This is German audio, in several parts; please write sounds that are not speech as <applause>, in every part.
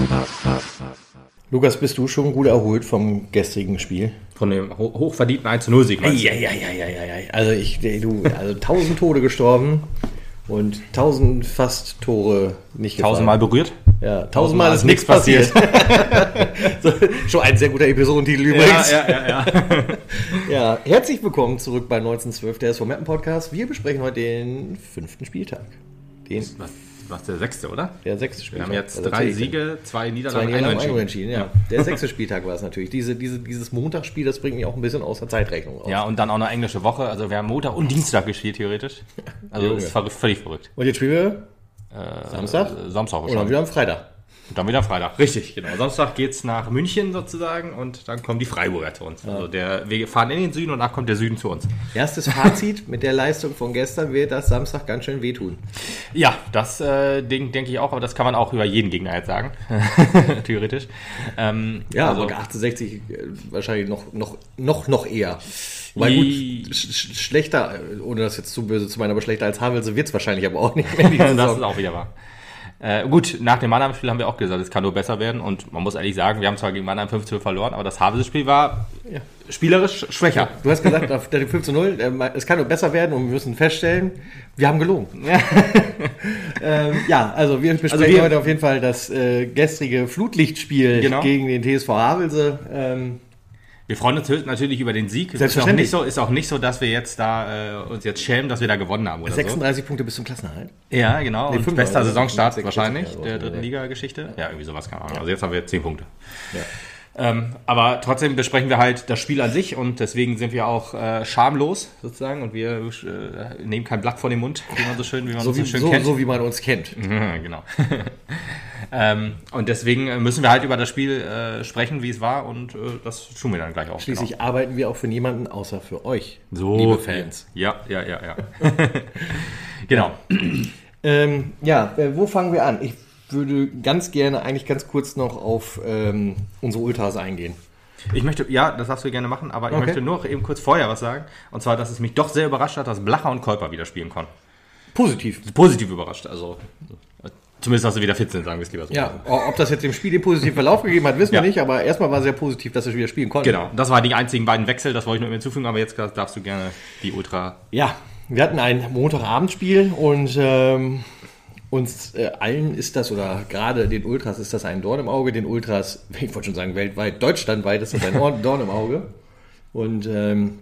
Lukas. Lukas, bist du schon gut erholt vom gestrigen Spiel? Von dem ho hochverdienten 1-0-Sieg. Ja, ja, ja, ja, ja, ja. Also ich, du, also tausend Tode gestorben und tausend fast Tore nicht gefallen. Tausendmal berührt? Ja, tausendmal ist nichts passiert. <laughs> so, schon ein sehr guter Episodentitel übrigens. Ja, ja, ja. ja. <laughs> ja, herzlich willkommen zurück bei 1912, der SV Mappen Podcast. Wir besprechen heute den fünften Spieltag. Den, Was, der sechste, oder? der sechste Wir Spieltag. haben jetzt Also drei. Siege, zwei Zwei Niederlagen, Niederlagen, ein Unentschieden. Ja. Der sechste Spieltag war es natürlich. Diese, diese, dieses Montagsspiel, das bringt mich auch ein bisschen aus der Zeitrechnung raus. Ja, und dann auch eine englische Woche. Also wir haben Montag und Dienstag gespielt, theoretisch. Also Junge. ist völlig verrückt. Und jetzt spielen wir Samstag? Äh, Samstag Oder schon. wieder am Freitag. Und dann wieder Freitag. Richtig, genau. Samstag geht's nach München sozusagen und dann kommen die Freiburger zu uns. Also der, wir fahren in den Süden und danach kommt der Süden zu uns. Erstes Fazit <laughs> mit der Leistung von gestern wird das Samstag ganz schön wehtun. Ja, das äh, Ding denke ich auch, aber das kann man auch über jeden Gegner jetzt sagen. <laughs> Theoretisch. Ähm, Ja, also, aber 68 äh, wahrscheinlich noch, noch, noch, noch eher. Weil gut, sch sch schlechter, äh, ohne das jetzt zu böse zu meinen, aber schlechter als Havelse wird es wahrscheinlich aber auch nicht mehr. <laughs> das ist auch wieder wahr. Äh, gut, nach dem Mannheim-Spiel haben wir auch gesagt, es kann nur besser werden. Und man muss ehrlich sagen, wir haben zwar gegen Mannheim 5-2 verloren, aber das Havelse-Spiel war Ja. spielerisch schwächer. Du hast gesagt, auf der 5 zu 0, äh, es kann nur besser werden und wir müssen feststellen, wir haben gelogen. <laughs> ähm, ja, also wir besprechen Also wir- heute auf jeden Fall das äh, gestrige Flutlichtspiel Genau. gegen den TSV Havelse. Ähm, Wir freuen uns natürlich über den Sieg. Ist auch Selbstverständlich. nicht so, ist auch nicht so, dass wir jetzt da äh, uns jetzt schämen, dass wir da gewonnen haben oder 36 Punkte bis zum Klassenerhalt. so. Ja, genau. Nee, und bester? Saisonstart wahrscheinlich ja, der so, dritten ja. Liga-Geschichte. Ja, irgendwie sowas keine Ahnung. Also jetzt haben wir 10 Punkte. Ja. Ähm, aber trotzdem besprechen wir halt das Spiel an sich und deswegen sind wir auch äh, schamlos sozusagen und wir äh, nehmen kein Blatt vor den Mund, wie man so schön, wie man So, so, wie, schön so, kennt. so wie man uns kennt. Mhm, <laughs> genau. ähm, und deswegen müssen wir halt über das Spiel äh, sprechen, wie es war und äh, das tun wir dann gleich auch. Schließlich arbeiten wir auch für niemanden außer für euch, genau. so liebe Fans. Ja, ja, ja, ja. <laughs> genau. <clears throat> Ähm, ja, äh, wo fangen wir an? Ich würde ganz gerne eigentlich ganz kurz noch auf ähm, unsere Ultras eingehen. Ich möchte, ja, das darfst du gerne machen, aber ich Okay. möchte nur noch eben kurz vorher was sagen. Und zwar, dass es mich doch sehr überrascht hat, dass Blacher und Kolper wieder spielen konnten. Positiv. Positiv überrascht, also zumindest, dass sie wieder fit sind, sagen wir es lieber so. Ja, ob das jetzt dem Spiel den positiven Verlauf gegeben hat, wissen Ja. wir nicht, aber erstmal war sehr positiv, dass er wieder spielen konnte. Genau, das waren die einzigen beiden Wechsel, das wollte ich nur hinzufügen, aber jetzt darfst du gerne die Ultra. Ja, wir hatten ein Montagabendspiel und ähm, uns äh, allen ist das, oder gerade den Ultras ist das ein Dorn im Auge, den Ultras, <laughs> ich wollte schon sagen weltweit, deutschlandweit ist das ein Dorn <laughs> im Auge. Und ähm,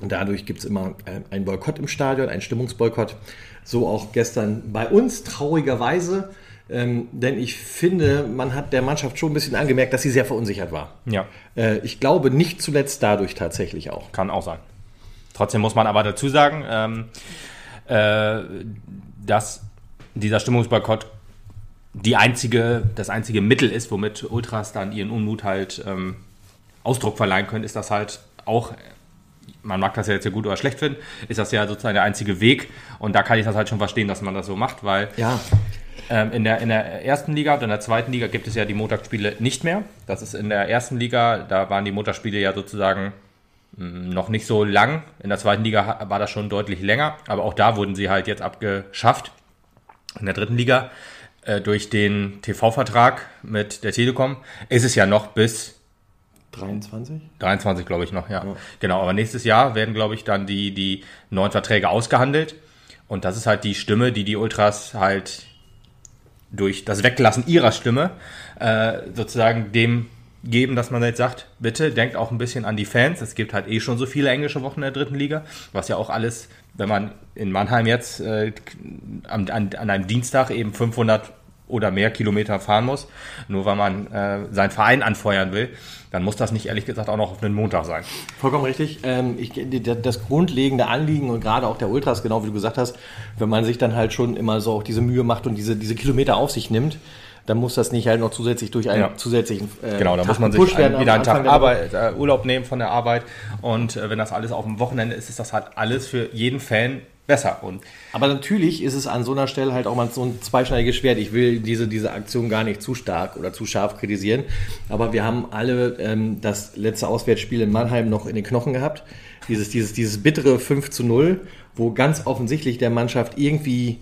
dadurch gibt es immer äh, einen Boykott im Stadion, einen Stimmungsboykott. So auch gestern bei uns, traurigerweise. Ähm, denn ich finde, man hat der Mannschaft schon ein bisschen angemerkt, dass sie sehr verunsichert war. Ja, Äh, ich glaube nicht zuletzt dadurch tatsächlich auch. kann auch sein. Trotzdem muss man aber dazu sagen, ähm, äh, dass dieser Stimmungsboykott die einzige, das einzige Mittel ist, womit Ultras dann ihren Unmut halt ähm, Ausdruck verleihen können, ist das halt auch, man mag das ja jetzt ja gut oder schlecht finden, ist das ja sozusagen der einzige Weg. Und da kann ich das halt schon verstehen, dass man das so macht, weil Ja, ähm, in, der, in der ersten Liga und in der zweiten Liga gibt es ja die Montagsspiele nicht mehr. Das ist in der ersten Liga, da waren die Montagsspiele ja sozusagen mh, noch nicht so lang. In der zweiten Liga war das schon deutlich länger, aber auch da wurden sie halt jetzt abgeschafft. In der dritten Liga äh, durch den TV-Vertrag mit der Telekom ist es ja noch bis 23? 23, glaube ich noch, ja. Genau, aber nächstes Jahr werden, glaube ich, dann die, die neuen Verträge ausgehandelt. Und das ist halt die Stimme, die die Ultras halt durch das Weglassen ihrer Stimme äh, sozusagen dem geben, dass man jetzt sagt, bitte denkt auch ein bisschen an die Fans. Es gibt halt eh schon so viele englische Wochen in der dritten Liga, was ja auch alles, wenn man in Mannheim jetzt äh, an, an einem Dienstag eben 500 oder mehr Kilometer fahren muss, nur weil man äh, seinen Verein anfeuern will, dann muss das nicht ehrlich gesagt auch noch auf einen Montag sein. Vollkommen richtig. Ähm, ich, das grundlegende Anliegen und gerade auch der Ultras, genau wie du gesagt hast, wenn man sich dann halt schon immer so auch diese Mühe macht und diese, diese Kilometer auf sich nimmt, dann muss das nicht halt noch zusätzlich durch einen Ja. zusätzlichen äh, Genau, da muss man sich werden ein, am wieder einen Tag. Arbeit, äh, Urlaub nehmen von der Arbeit und äh, wenn das alles auf dem Wochenende ist, ist das halt alles für jeden Fan besser. Und Aber natürlich ist es an so einer Stelle halt auch mal so ein zweischneidiges Schwert. Ich will diese, diese Aktion gar nicht zu stark oder zu scharf kritisieren. Aber wir haben alle ähm, das letzte Auswärtsspiel in Mannheim noch in den Knochen gehabt. Dieses, dieses, dieses bittere 5 zu 0, wo ganz offensichtlich der Mannschaft irgendwie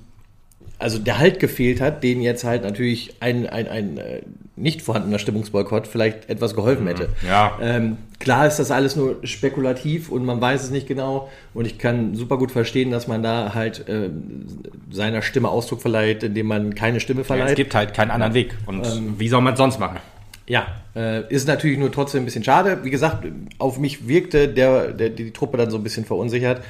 also der Halt gefehlt hat, den jetzt halt natürlich ein, ein, ein äh, nicht vorhandener Stimmungsboykott vielleicht etwas geholfen hätte. Ja. Ähm, klar ist das alles nur spekulativ und man weiß es nicht genau. Und ich kann super gut verstehen, dass man da halt äh, seiner Stimme Ausdruck verleiht, indem man keine Stimme Ja, verleiht. es gibt halt keinen anderen Weg. Und wie soll man es sonst machen? Ja, äh, ist natürlich nur trotzdem ein bisschen schade. Wie gesagt, auf mich wirkte der, der, die Truppe dann so ein bisschen verunsichert.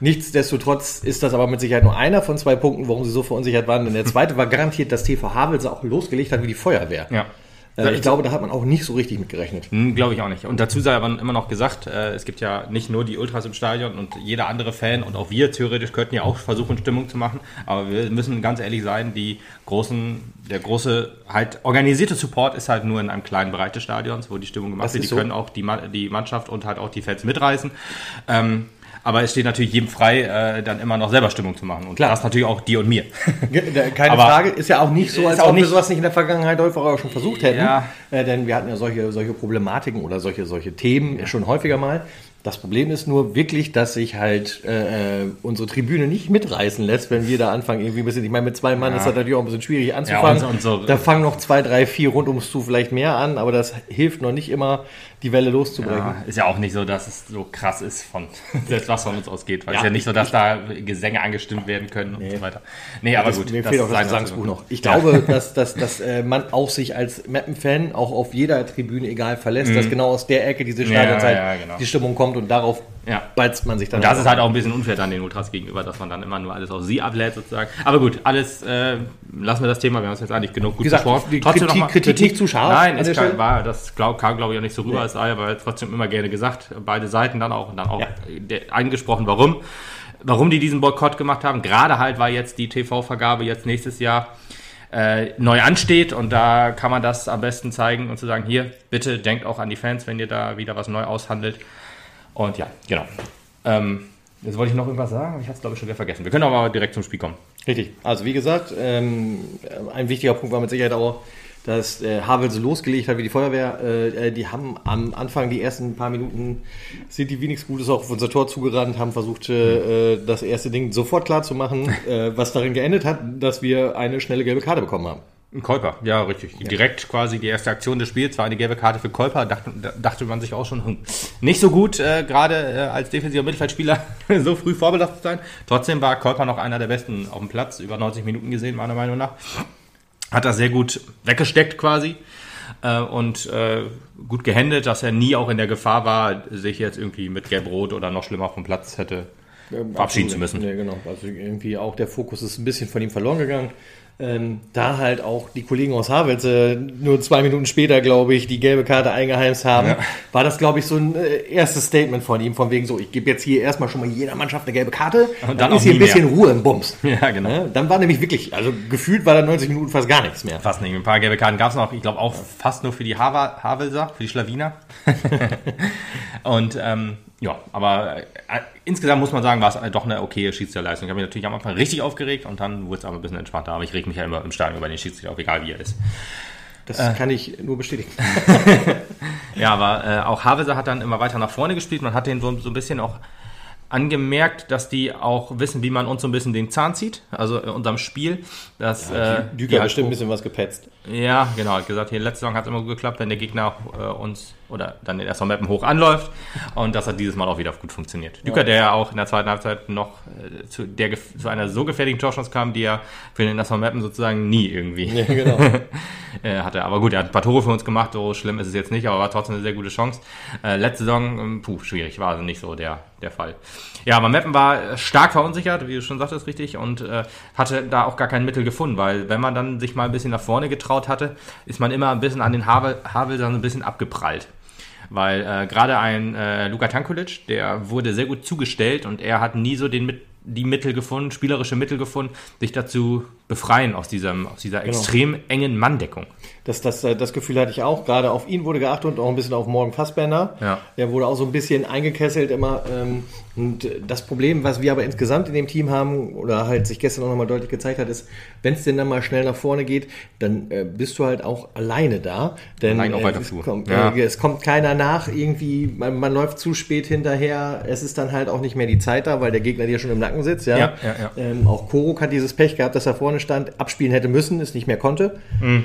Nichtsdestotrotz ist das aber mit Sicherheit nur einer von zwei Punkten, warum sie so verunsichert waren. Denn der zweite war garantiert, dass TV Havelse auch losgelegt hat wie die Feuerwehr. Ja. Äh, ich glaube, da hat man auch nicht so richtig mit gerechnet. Hm, Glaube ich auch nicht. Und dazu sei aber immer noch gesagt, äh, es gibt ja nicht nur die Ultras im Stadion und jeder andere Fan und auch wir theoretisch könnten ja auch versuchen, Stimmung zu machen. Aber wir müssen ganz ehrlich sein, die großen, der große, halt organisierte Support ist halt nur in einem kleinen Bereich des Stadions, wo die Stimmung gemacht Das wird. Die so. können auch die, die Mannschaft und halt auch die Fans mitreißen. Ähm, aber es steht natürlich jedem frei, äh, dann immer noch selber Stimmung zu machen. Und Klar. das natürlich auch dir und mir. <laughs> Keine Aber- Frage, ist ja auch nicht so, als ob wir sowas nicht in der Vergangenheit häufig auch schon versucht hätten. Ja. Äh, denn wir hatten ja solche, solche Problematiken oder solche, solche Themen schon häufiger mal. Das Problem ist nur wirklich, dass sich halt äh, äh, unsere Tribüne nicht mitreißen lässt, wenn wir da anfangen, irgendwie ein bisschen. Ich meine, mit zwei Mann ist das natürlich auch ein bisschen schwierig anzufangen. und so- und so- da fangen noch zwei, drei, vier rund ums Zu vielleicht mehr an, aber das hilft noch nicht immer, die Welle loszubrechen. Ja, ist ja auch nicht so, dass es so krass ist von <laughs> selbst was von uns ausgeht. Weil es Ja, ist ja nicht so, dass da Gesänge angestimmt werden können und so weiter. Nee, aber Das- gut. Mir fehlt auch das Gesangsbuch noch. Ich Ja. glaube, <laughs> dass, dass, dass äh, man auch sich als Mappen-Fan auch auf jeder Tribüne egal verlässt, dass genau aus der Ecke diese Stadionzeit Mhm. ja, genau. die Stimmung kommt und darauf Ja. beizt man sich dann. Und das ist halt auch ein bisschen unfair dann den Ultras gegenüber, dass man dann immer nur alles auf sie ablädt sozusagen. Aber gut, alles, äh, lassen wir das Thema, wir haben es jetzt eigentlich genug gut gesagt, besprochen. die Trotzdem Kritik- mal- Kritik zu scharf Nein, es kann, war, das glaub, kam glaube ich auch nicht so rüber, es sei aber trotzdem immer gerne gesagt, beide Seiten dann auch und dann auch Ja. angesprochen, warum. Warum die diesen Boykott gemacht haben, gerade halt, weil jetzt die TV-Vergabe jetzt nächstes Jahr äh, neu ansteht und da kann man das am besten zeigen und zu sagen, hier, bitte denkt auch an die Fans, wenn ihr da wieder was neu aushandelt. Und ja, genau. Ähm, jetzt wollte ich noch irgendwas sagen, aber ich habe es glaube ich schon wieder vergessen. Wir können aber direkt zum Spiel kommen. Richtig. Also wie gesagt, ähm, ein wichtiger Punkt war mit Sicherheit auch, dass äh, Havelse losgelegt hat wie die Feuerwehr. Äh, äh, die haben am Anfang, die ersten paar Minuten, sind die wenigstens Gutes auch auf unser Tor zugerannt, haben versucht, äh, das erste Ding sofort klar zu machen, <laughs> äh, was darin geendet hat, dass wir eine schnelle gelbe Karte bekommen haben. Ein Kolper, ja, richtig. Direkt quasi die erste Aktion des Spiels war eine gelbe Karte für Kolper. Dachte, da- dachte man sich auch schon, hm, nicht so gut, äh, gerade äh, als defensiver Mittelfeldspieler <laughs> so früh vorbelastet sein. Trotzdem war Kolper noch einer der besten auf dem Platz, über 90 Minuten gesehen, meiner Meinung nach. Hat das sehr gut weggesteckt quasi äh, und äh, gut gehändet, dass er nie auch in der Gefahr war, sich jetzt irgendwie mit Gelb-Rot oder noch schlimmer vom Platz hätte verabschieden zu müssen. Ja, genau. Also irgendwie auch der Fokus ist ein bisschen von ihm verloren gegangen. Ähm, da halt auch die Kollegen aus Havelse nur zwei Minuten später, glaube ich, die gelbe Karte eingeheimst haben, Ja. war das, glaube ich, so ein äh, erstes Statement von ihm, von wegen so, ich gebe jetzt hier erstmal schon mal jeder Mannschaft eine gelbe Karte, Und dann auch ist hier ein bisschen mehr. Ruhe im Bums. <laughs> Ja, genau. Ja, dann war nämlich wirklich, also gefühlt war da 90 Minuten fast gar nichts mehr. Fast nicht. Ein paar gelbe Karten gab es noch. Ich glaube auch fast nur für die Havelser, für die Schlawiner. <laughs> und ähm, ja, aber äh, insgesamt muss man sagen, war es äh, doch eine okaye Schiedsrichterleistung. Ich habe mich natürlich am Anfang richtig aufgeregt und dann wurde es aber ein bisschen entspannter. Aber ich reg mich ja immer im Stadion über den Schiedsrichter auf, egal wie er ist. Das Äh. kann ich nur bestätigen. <laughs> Ja, aber äh, auch Havelser hat dann immer weiter nach vorne gespielt. Man hat den so, so ein bisschen auch angemerkt, dass die auch wissen, wie man uns so ein bisschen den Zahn zieht, also in unserem Spiel. Dass, äh, die Düker hat halt bestimmt ein bisschen was gepetzt. Ja, genau. Hat gesagt, hier letzte Saison hat es immer gut geklappt, wenn der Gegner äh, uns oder dann den ersten Mappen hoch anläuft. Und das hat dieses Mal auch wieder gut funktioniert. Düker, der ja auch in der zweiten Halbzeit noch äh, zu, der, zu einer so gefährlichen Torchance kam, die er für den ersten Mappen sozusagen nie irgendwie Ja, genau. <laughs> äh, hatte. Aber gut, er hat ein paar Tore für uns gemacht, so schlimm ist es jetzt nicht, aber war trotzdem eine sehr gute Chance. Äh, letzte Saison, ähm, puh, schwierig, war also nicht so der, der Fall. Ja, aber Meppen war äh, stark verunsichert, wie du schon sagtest, richtig, und hatte da auch gar kein Mittel gefunden, weil wenn man dann sich mal ein bisschen nach vorne getraut hatte, ist man immer ein bisschen an den Havel, Havel dann ein bisschen abgeprallt. Weil äh, gerade ein äh, Luka Tankulic, der wurde sehr gut zugestellt und er hat nie so den die Mittel gefunden, spielerische Mittel gefunden, sich dazu befreien aus, diesem, aus dieser extrem engen Manndeckung. Das, das, äh, das Gefühl hatte ich auch. Gerade auf ihn wurde geachtet und auch ein bisschen auf Morgen Fassbender. Ja. Der wurde auch so ein bisschen eingekesselt immer. Ähm, Und das Problem, was wir aber insgesamt in dem Team haben, oder halt sich gestern auch nochmal deutlich gezeigt hat, ist, wenn es denn dann mal schnell nach vorne geht, dann äh, bist du halt auch alleine da. Denn Allein auch äh, weiter es, kommt, Ja. äh, es kommt keiner nach, irgendwie, man, man läuft zu spät hinterher, es ist dann halt auch nicht mehr die Zeit da, weil der Gegner dir schon im Nacken sitzt. Ja, ja. Ähm, auch Korok hat dieses Pech gehabt, dass er vorne stand, abspielen hätte müssen, es nicht mehr konnte. Mhm.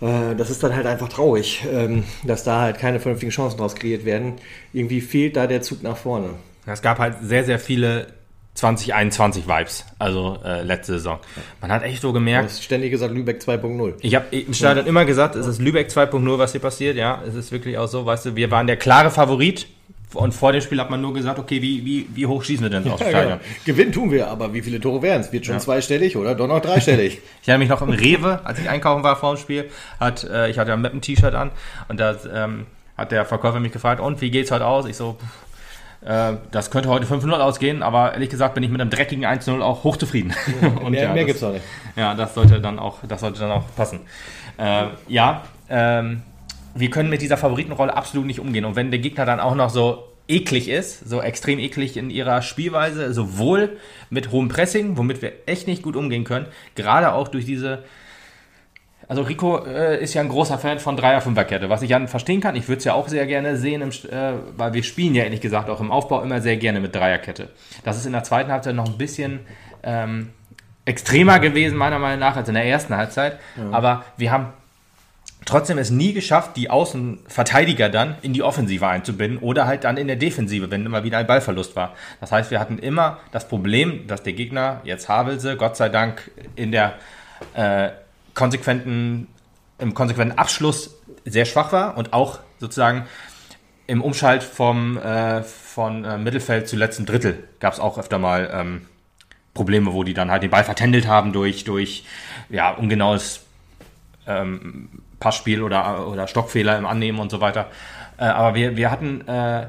Äh, Das ist dann halt einfach traurig, ähm, dass da halt keine vernünftigen Chancen draus kreiert werden. Irgendwie fehlt da der Zug nach vorne. Es gab halt sehr, sehr viele 2021-Vibes, also äh, letzte Saison. Man hat echt so Du gemerkt, hast ständig gesagt, Lübeck 2.0. ich habe im Stadion immer gesagt, es ist Lübeck 2.0, was hier passiert, ja. Es ist wirklich auch so, weißt du, wir waren der klare Favorit und vor dem Spiel hat man nur gesagt, okay, wie, wie, wie hoch schießen wir denn aus dem Stadion? Gewinnen tun wir, aber wie viele Tore wären es? Wird schon zweistellig oder doch noch dreistellig? <laughs> Ich erinnere mich noch im Rewe, als ich einkaufen war vor dem Spiel, hat, äh, ich hatte ja ein Mappen-T-Shirt an und da ähm, hat der Verkäufer mich gefragt, und wie geht's heute aus? Ich so, pff, äh, das könnte heute 5-0 ausgehen, aber ehrlich gesagt bin ich mit einem dreckigen 1-0 auch hochzufrieden. <laughs> und mehr ja, mehr das- gibt's noch nicht. Ja, das sollte dann auch, das sollte dann auch passen. Äh, ja, ähm, wir können mit dieser Favoritenrolle absolut nicht umgehen. Und wenn der Gegner dann auch noch so eklig ist, so extrem eklig in ihrer Spielweise, sowohl mit hohem Pressing, womit wir echt nicht gut umgehen können, gerade auch durch diese also Rico äh, ist ja ein großer Fan von Dreier-Fünfer-Kette, was ich ja verstehen kann. Ich würde es ja auch sehr gerne sehen, im, äh, weil wir spielen ja ehrlich gesagt auch im Aufbau immer sehr gerne mit Dreierkette. Das ist in der zweiten Halbzeit noch ein bisschen ähm, extremer gewesen, meiner Meinung nach, als in der ersten Halbzeit. Aber wir haben trotzdem es nie geschafft, die Außenverteidiger dann in die Offensive einzubinden oder halt dann in der Defensive, wenn immer wieder ein Ballverlust war. Das heißt, wir hatten immer das Problem, dass der Gegner, jetzt Havelse, Gott sei Dank in der äh, konsequenten, im konsequenten Abschluss sehr schwach war und auch sozusagen im Umschalt vom äh, von äh, Mittelfeld zu letzten Drittel gab es auch öfter mal ähm, Probleme, wo die dann halt den Ball vertändelt haben durch, durch ja, ungenaues ähm, Passspiel oder, oder Stockfehler im Annehmen und so weiter. Äh, aber wir, wir hatten, äh,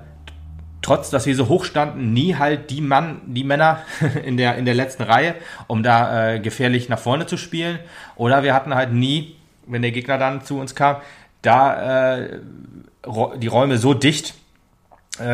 trotz dass wir so hoch standen, nie halt die Mann, die Männer <laughs> in der, in der letzten Reihe, um da äh, gefährlich nach vorne zu spielen. Oder wir hatten halt nie, wenn der Gegner dann zu uns kam, da äh, die Räume so dicht,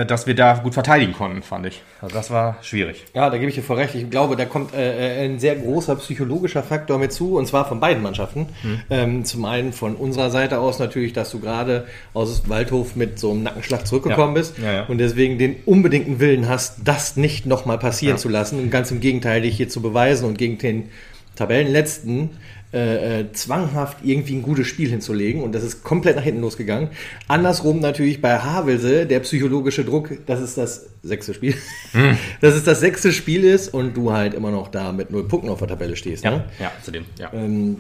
dass wir da gut verteidigen konnten, fand ich. Also das war schwierig. Ja, da gebe ich dir voll recht. Ich glaube, da kommt äh, äh, ein sehr großer psychologischer Faktor mit zu, und zwar von beiden Mannschaften. Hm. Ähm, zum einen von unserer Seite aus natürlich, dass du gerade aus Waldhof mit so einem Nackenschlag zurückgekommen Ja. bist Ja, ja. und deswegen den unbedingten Willen hast, das nicht nochmal passieren zu lassen und ganz im Gegenteil dich hier zu beweisen und gegen den Tabellenletzten äh, äh, zwanghaft irgendwie ein gutes Spiel hinzulegen und das ist komplett nach hinten losgegangen. Andersrum natürlich bei Havelse der psychologische Druck, dass es das sechste Spiel, Hm. <laughs> dass es das sechste Spiel ist und du halt immer noch da mit null Punkten auf der Tabelle stehst. Ne? ja, zudem, ja. Ähm,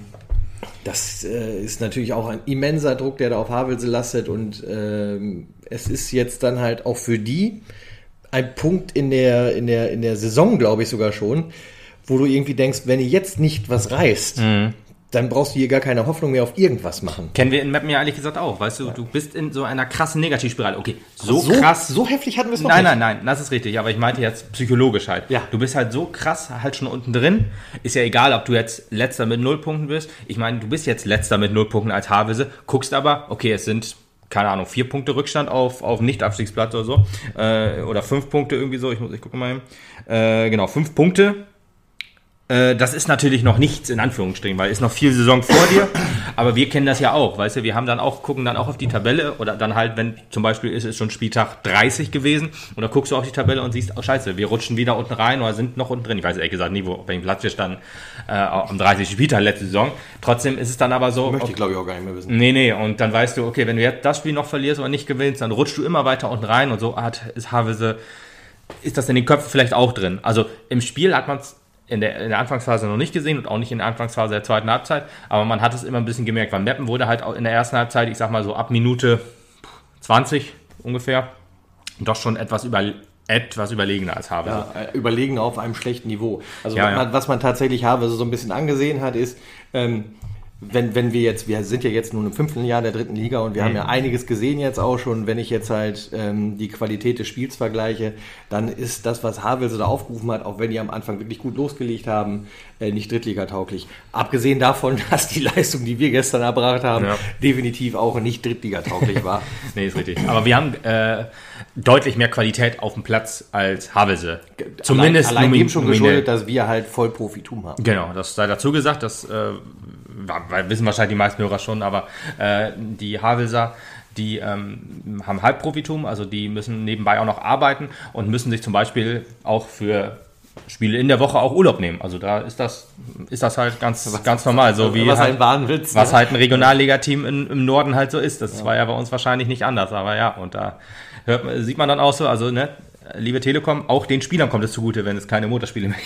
das äh, ist natürlich auch ein immenser Druck, der da auf Havelse lastet und ähm, es ist jetzt dann halt auch für die ein Punkt in der, in der, in der Saison, glaube ich sogar schon, wo du irgendwie denkst, wenn ihr jetzt nicht was reißt, Mhm. Dann brauchst du hier gar keine Hoffnung mehr auf irgendwas machen. Kennen wir in Mappen ja ehrlich gesagt auch. Weißt du, du bist in so einer krassen Negativspirale. Okay, so, so krass. So heftig hatten wir es noch Nein, nicht. nein, nein, das ist richtig. Aber ich meinte jetzt psychologisch halt. Ja. Du bist halt so krass halt schon unten drin. Ist ja egal, ob du jetzt letzter mit null Punkten bist. Ich meine, du bist jetzt letzter mit null Punkten als Havelse. Guckst aber, okay, es sind keine Ahnung, vier Punkte Rückstand auf, auf Nicht-Abstiegsplatz oder so. Äh, oder fünf Punkte irgendwie so. Ich muss, ich gucke mal eben. Äh, genau, fünf Punkte. Äh, das ist natürlich noch nichts in Anführungsstrichen, weil ist noch viel Saison vor dir. Aber wir kennen das ja auch, weißt du, wir haben dann auch, gucken dann auch auf die Tabelle oder dann halt, wenn zum Beispiel ist es schon Spieltag 30 gewesen und dann guckst du auf die Tabelle und siehst, oh scheiße, wir rutschen wieder unten rein oder sind noch unten drin. Ich weiß ehrlich gesagt nie, wo, auf welchem Platz wir standen äh, am 30. Spieltag letzte Saison. Trotzdem ist es dann aber so. Möchte ich, glaube ich, auch gar nicht mehr wissen. Nee, nee, und dann weißt du, okay, wenn du jetzt das Spiel noch verlierst oder nicht gewinnst, dann rutschst du immer weiter unten rein und so hat ist Havelse, ist das in den Köpfen vielleicht auch drin. Also im Spiel hat man es in der, in der Anfangsphase noch nicht gesehen und auch nicht in der Anfangsphase der zweiten Halbzeit, aber man hat es immer ein bisschen gemerkt, weil Meppen wurde halt auch in der ersten Halbzeit, ich sag mal so ab Minute 20 ungefähr, doch schon etwas über etwas überlegener als Havelse. Ja, äh, überlegen auf einem schlechten Niveau. Also Ja, was, ja. Man, was man tatsächlich habe, so ein bisschen angesehen hat, ist, ähm, wenn, wenn wir jetzt, wir sind ja jetzt nun im fünften Jahr der dritten Liga und wir haben Mhm. ja einiges gesehen jetzt auch schon. Wenn ich jetzt halt ähm, die Qualität des Spiels vergleiche, dann ist das, was Havelse da aufgerufen hat, auch wenn die am Anfang wirklich gut losgelegt haben, äh, nicht Drittligatauglich. Abgesehen davon, <laughs> dass die Leistung, die wir gestern erbracht haben, Ja. definitiv auch nicht Drittligatauglich war. <laughs> Nee, ist richtig. Aber wir haben äh, deutlich mehr Qualität auf dem Platz als Havelse. Zumindest allein, allein dem schon nominell. geschuldet, dass wir halt Vollprofitum haben. Genau, das sei dazu gesagt, das äh, wissen wahrscheinlich die meisten Hörer schon, aber äh, die Havelser, die ähm, haben Halbprofitum, also die müssen nebenbei auch noch arbeiten und müssen sich zum Beispiel auch für Spiele in der Woche auch Urlaub nehmen. Also da ist das, ist das halt ganz, ganz normal, so wie was halt, ein Wahnwitz. was ne? halt ein Regionalligateam in, im Norden halt so ist. Das war ja bei uns wahrscheinlich nicht anders, aber ja, und da hört, sieht man dann auch so, also ne, liebe Telekom, auch den Spielern kommt es zugute, wenn es keine Motorspiele mehr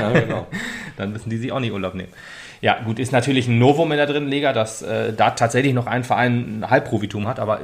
ja, genau. <laughs> dann müssen die sich auch nicht Urlaub nehmen. Ja, gut, ist natürlich ein Novum in der dritten Liga, dass äh, da tatsächlich noch ein Verein ein Halbprofitum hat, aber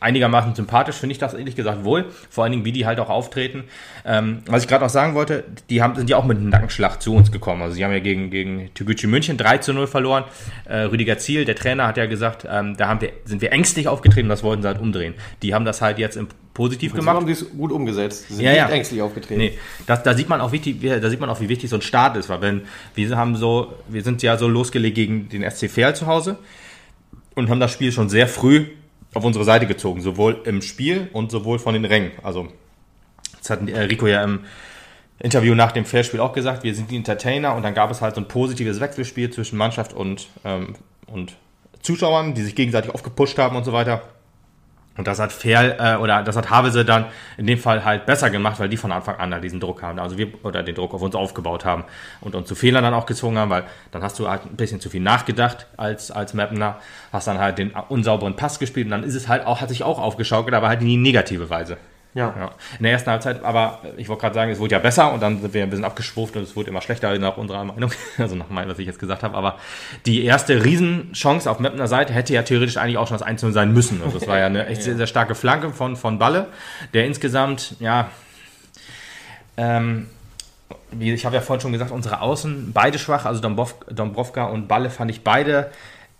einigermaßen sympathisch finde ich das ehrlich gesagt wohl. Vor allen Dingen, wie die halt auch auftreten. Ähm, was ich gerade noch sagen wollte, die haben, sind ja auch mit einem Nackenschlag zu uns gekommen. Also sie haben ja gegen, gegen Tübücü München 3 zu 0 verloren. Äh, Rüdiger Ziel, der Trainer, hat ja gesagt, ähm, da haben wir, sind wir ängstlich aufgetreten, das wollten sie halt umdrehen. Die haben das halt jetzt im positiv Sie gemacht. haben es gut umgesetzt. Sie sind Ja, nicht ja. ängstlich aufgetreten. Nee, das, da sieht man auch wichtig, wie- da sieht man auch, wie wichtig so ein Start ist, weil wenn wir haben so, wir sind ja so losgelegt gegen den SC Verl zu Hause und haben das Spiel schon sehr früh auf unsere Seite gezogen, sowohl im Spiel und sowohl von den Rängen. Also das hat äh, Rico ja im Interview nach dem Fairspiel auch gesagt, wir sind die Entertainer und dann gab es halt so ein positives Wechselspiel zwischen Mannschaft und, ähm, und Zuschauern, die sich gegenseitig aufgepusht haben und so weiter. Und das hat Ferl, äh, oder das hat Havelse dann in dem Fall halt besser gemacht, weil die von Anfang an da diesen Druck haben. Also wir, oder den Druck auf uns aufgebaut haben und uns zu Fehlern dann auch gezwungen haben, weil dann hast du halt ein bisschen zu viel nachgedacht als, als Mapner, hast dann halt den unsauberen Pass gespielt und dann ist es halt auch, hat sich auch aufgeschaukelt, aber halt in die negative Weise. Ja. Ja. In der ersten Halbzeit, aber ich wollte gerade sagen, es wurde ja besser und dann sind wir ein bisschen abgeschwuft und es wurde immer schlechter nach unserer Meinung, <laughs> also nach meinem, was ich jetzt gesagt habe. Aber die erste Riesenchance auf Mapner Seite hätte ja theoretisch eigentlich auch schon das 1 sein müssen. Also das war ja eine <laughs> echt sehr, sehr starke Flanke von, von Balle, der insgesamt, ja, ähm, wie ich habe ja vorhin schon gesagt, unsere Außen beide schwach, also Dombrov, Dombrovka und Balle fand ich beide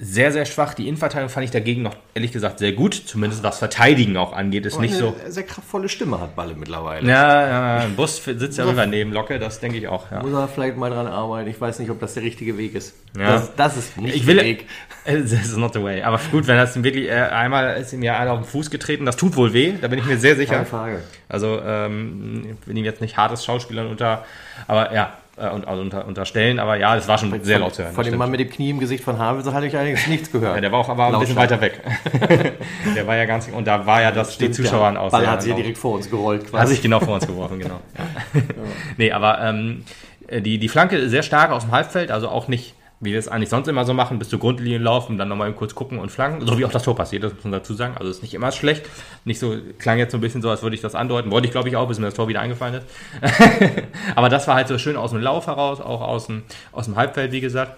sehr, sehr schwach. Die Innenverteidigung fand ich dagegen noch ehrlich gesagt sehr gut, zumindest was Verteidigen auch angeht. Ist nicht so. Sehr kraftvolle Stimme hat Balle mittlerweile. Ja, ja, Bus sitzt ja immer neben Locke, das denke ich auch. Ja. Muss er vielleicht mal dran arbeiten. Ich weiß nicht, ob das der richtige Weg ist. Ja. Das, das ist nicht Ich will, der Weg. <laughs> This is not the way. Aber gut, wenn das wirklich äh, einmal ist ihm ja einer auf den Fuß getreten, das tut wohl weh, da bin ich mir sehr sicher. Keine Frage. Also ähm, ich will ihm jetzt nicht hartes Schauspielern unter, aber ja, äh, und, also unter, unterstellen, aber ja, das war schon sehr laut zu hören. Von dem stimmt. Mann mit dem Knie im Gesicht von Havelse hatte ich eigentlich nichts gehört. Ja, der war auch aber ein bisschen weiter weg. <laughs> der war ja ganz, und da war ja das die Zuschauern aus. Ball hat sich ja direkt vor uns gerollt. Hat Quasi. sich genau vor uns geworfen, genau. <laughs> Ja. <laughs> nee, aber ähm, die, die Flanke sehr stark aus dem Halbfeld, also auch nicht, wie wir es eigentlich sonst immer so machen, bis zur Grundlinie laufen, dann nochmal kurz gucken und flanken, so wie auch das Tor passiert, das muss man dazu sagen. Also ist nicht immer schlecht. Nicht so, klang jetzt so ein bisschen so, als würde ich das andeuten. Wollte ich, glaube ich, auch, bis mir das Tor wieder eingefallen ist. <laughs> aber das war halt so schön aus dem Lauf heraus, auch aus dem, aus dem Halbfeld, wie gesagt.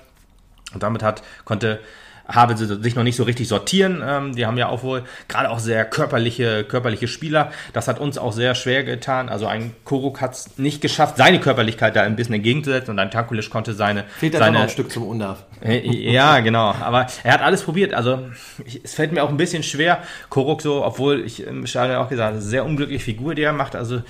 Und damit hat, konnte habe sie sich noch nicht so richtig sortieren. Ähm, die haben ja auch wohl gerade auch sehr körperliche, körperliche Spieler. Das hat uns auch sehr schwer getan. Also ein Koruk hat es nicht geschafft, seine Körperlichkeit da ein bisschen entgegenzusetzen und ein Tankulisch konnte seine, Fehlt seine ein Stück zum Undarf. äh, Ja, genau. Aber er hat alles probiert. Also ich, es fällt mir auch ein bisschen schwer. Koruk so, obwohl ich im Stadion auch gesagt habe, sehr unglückliche Figur, die er macht. Also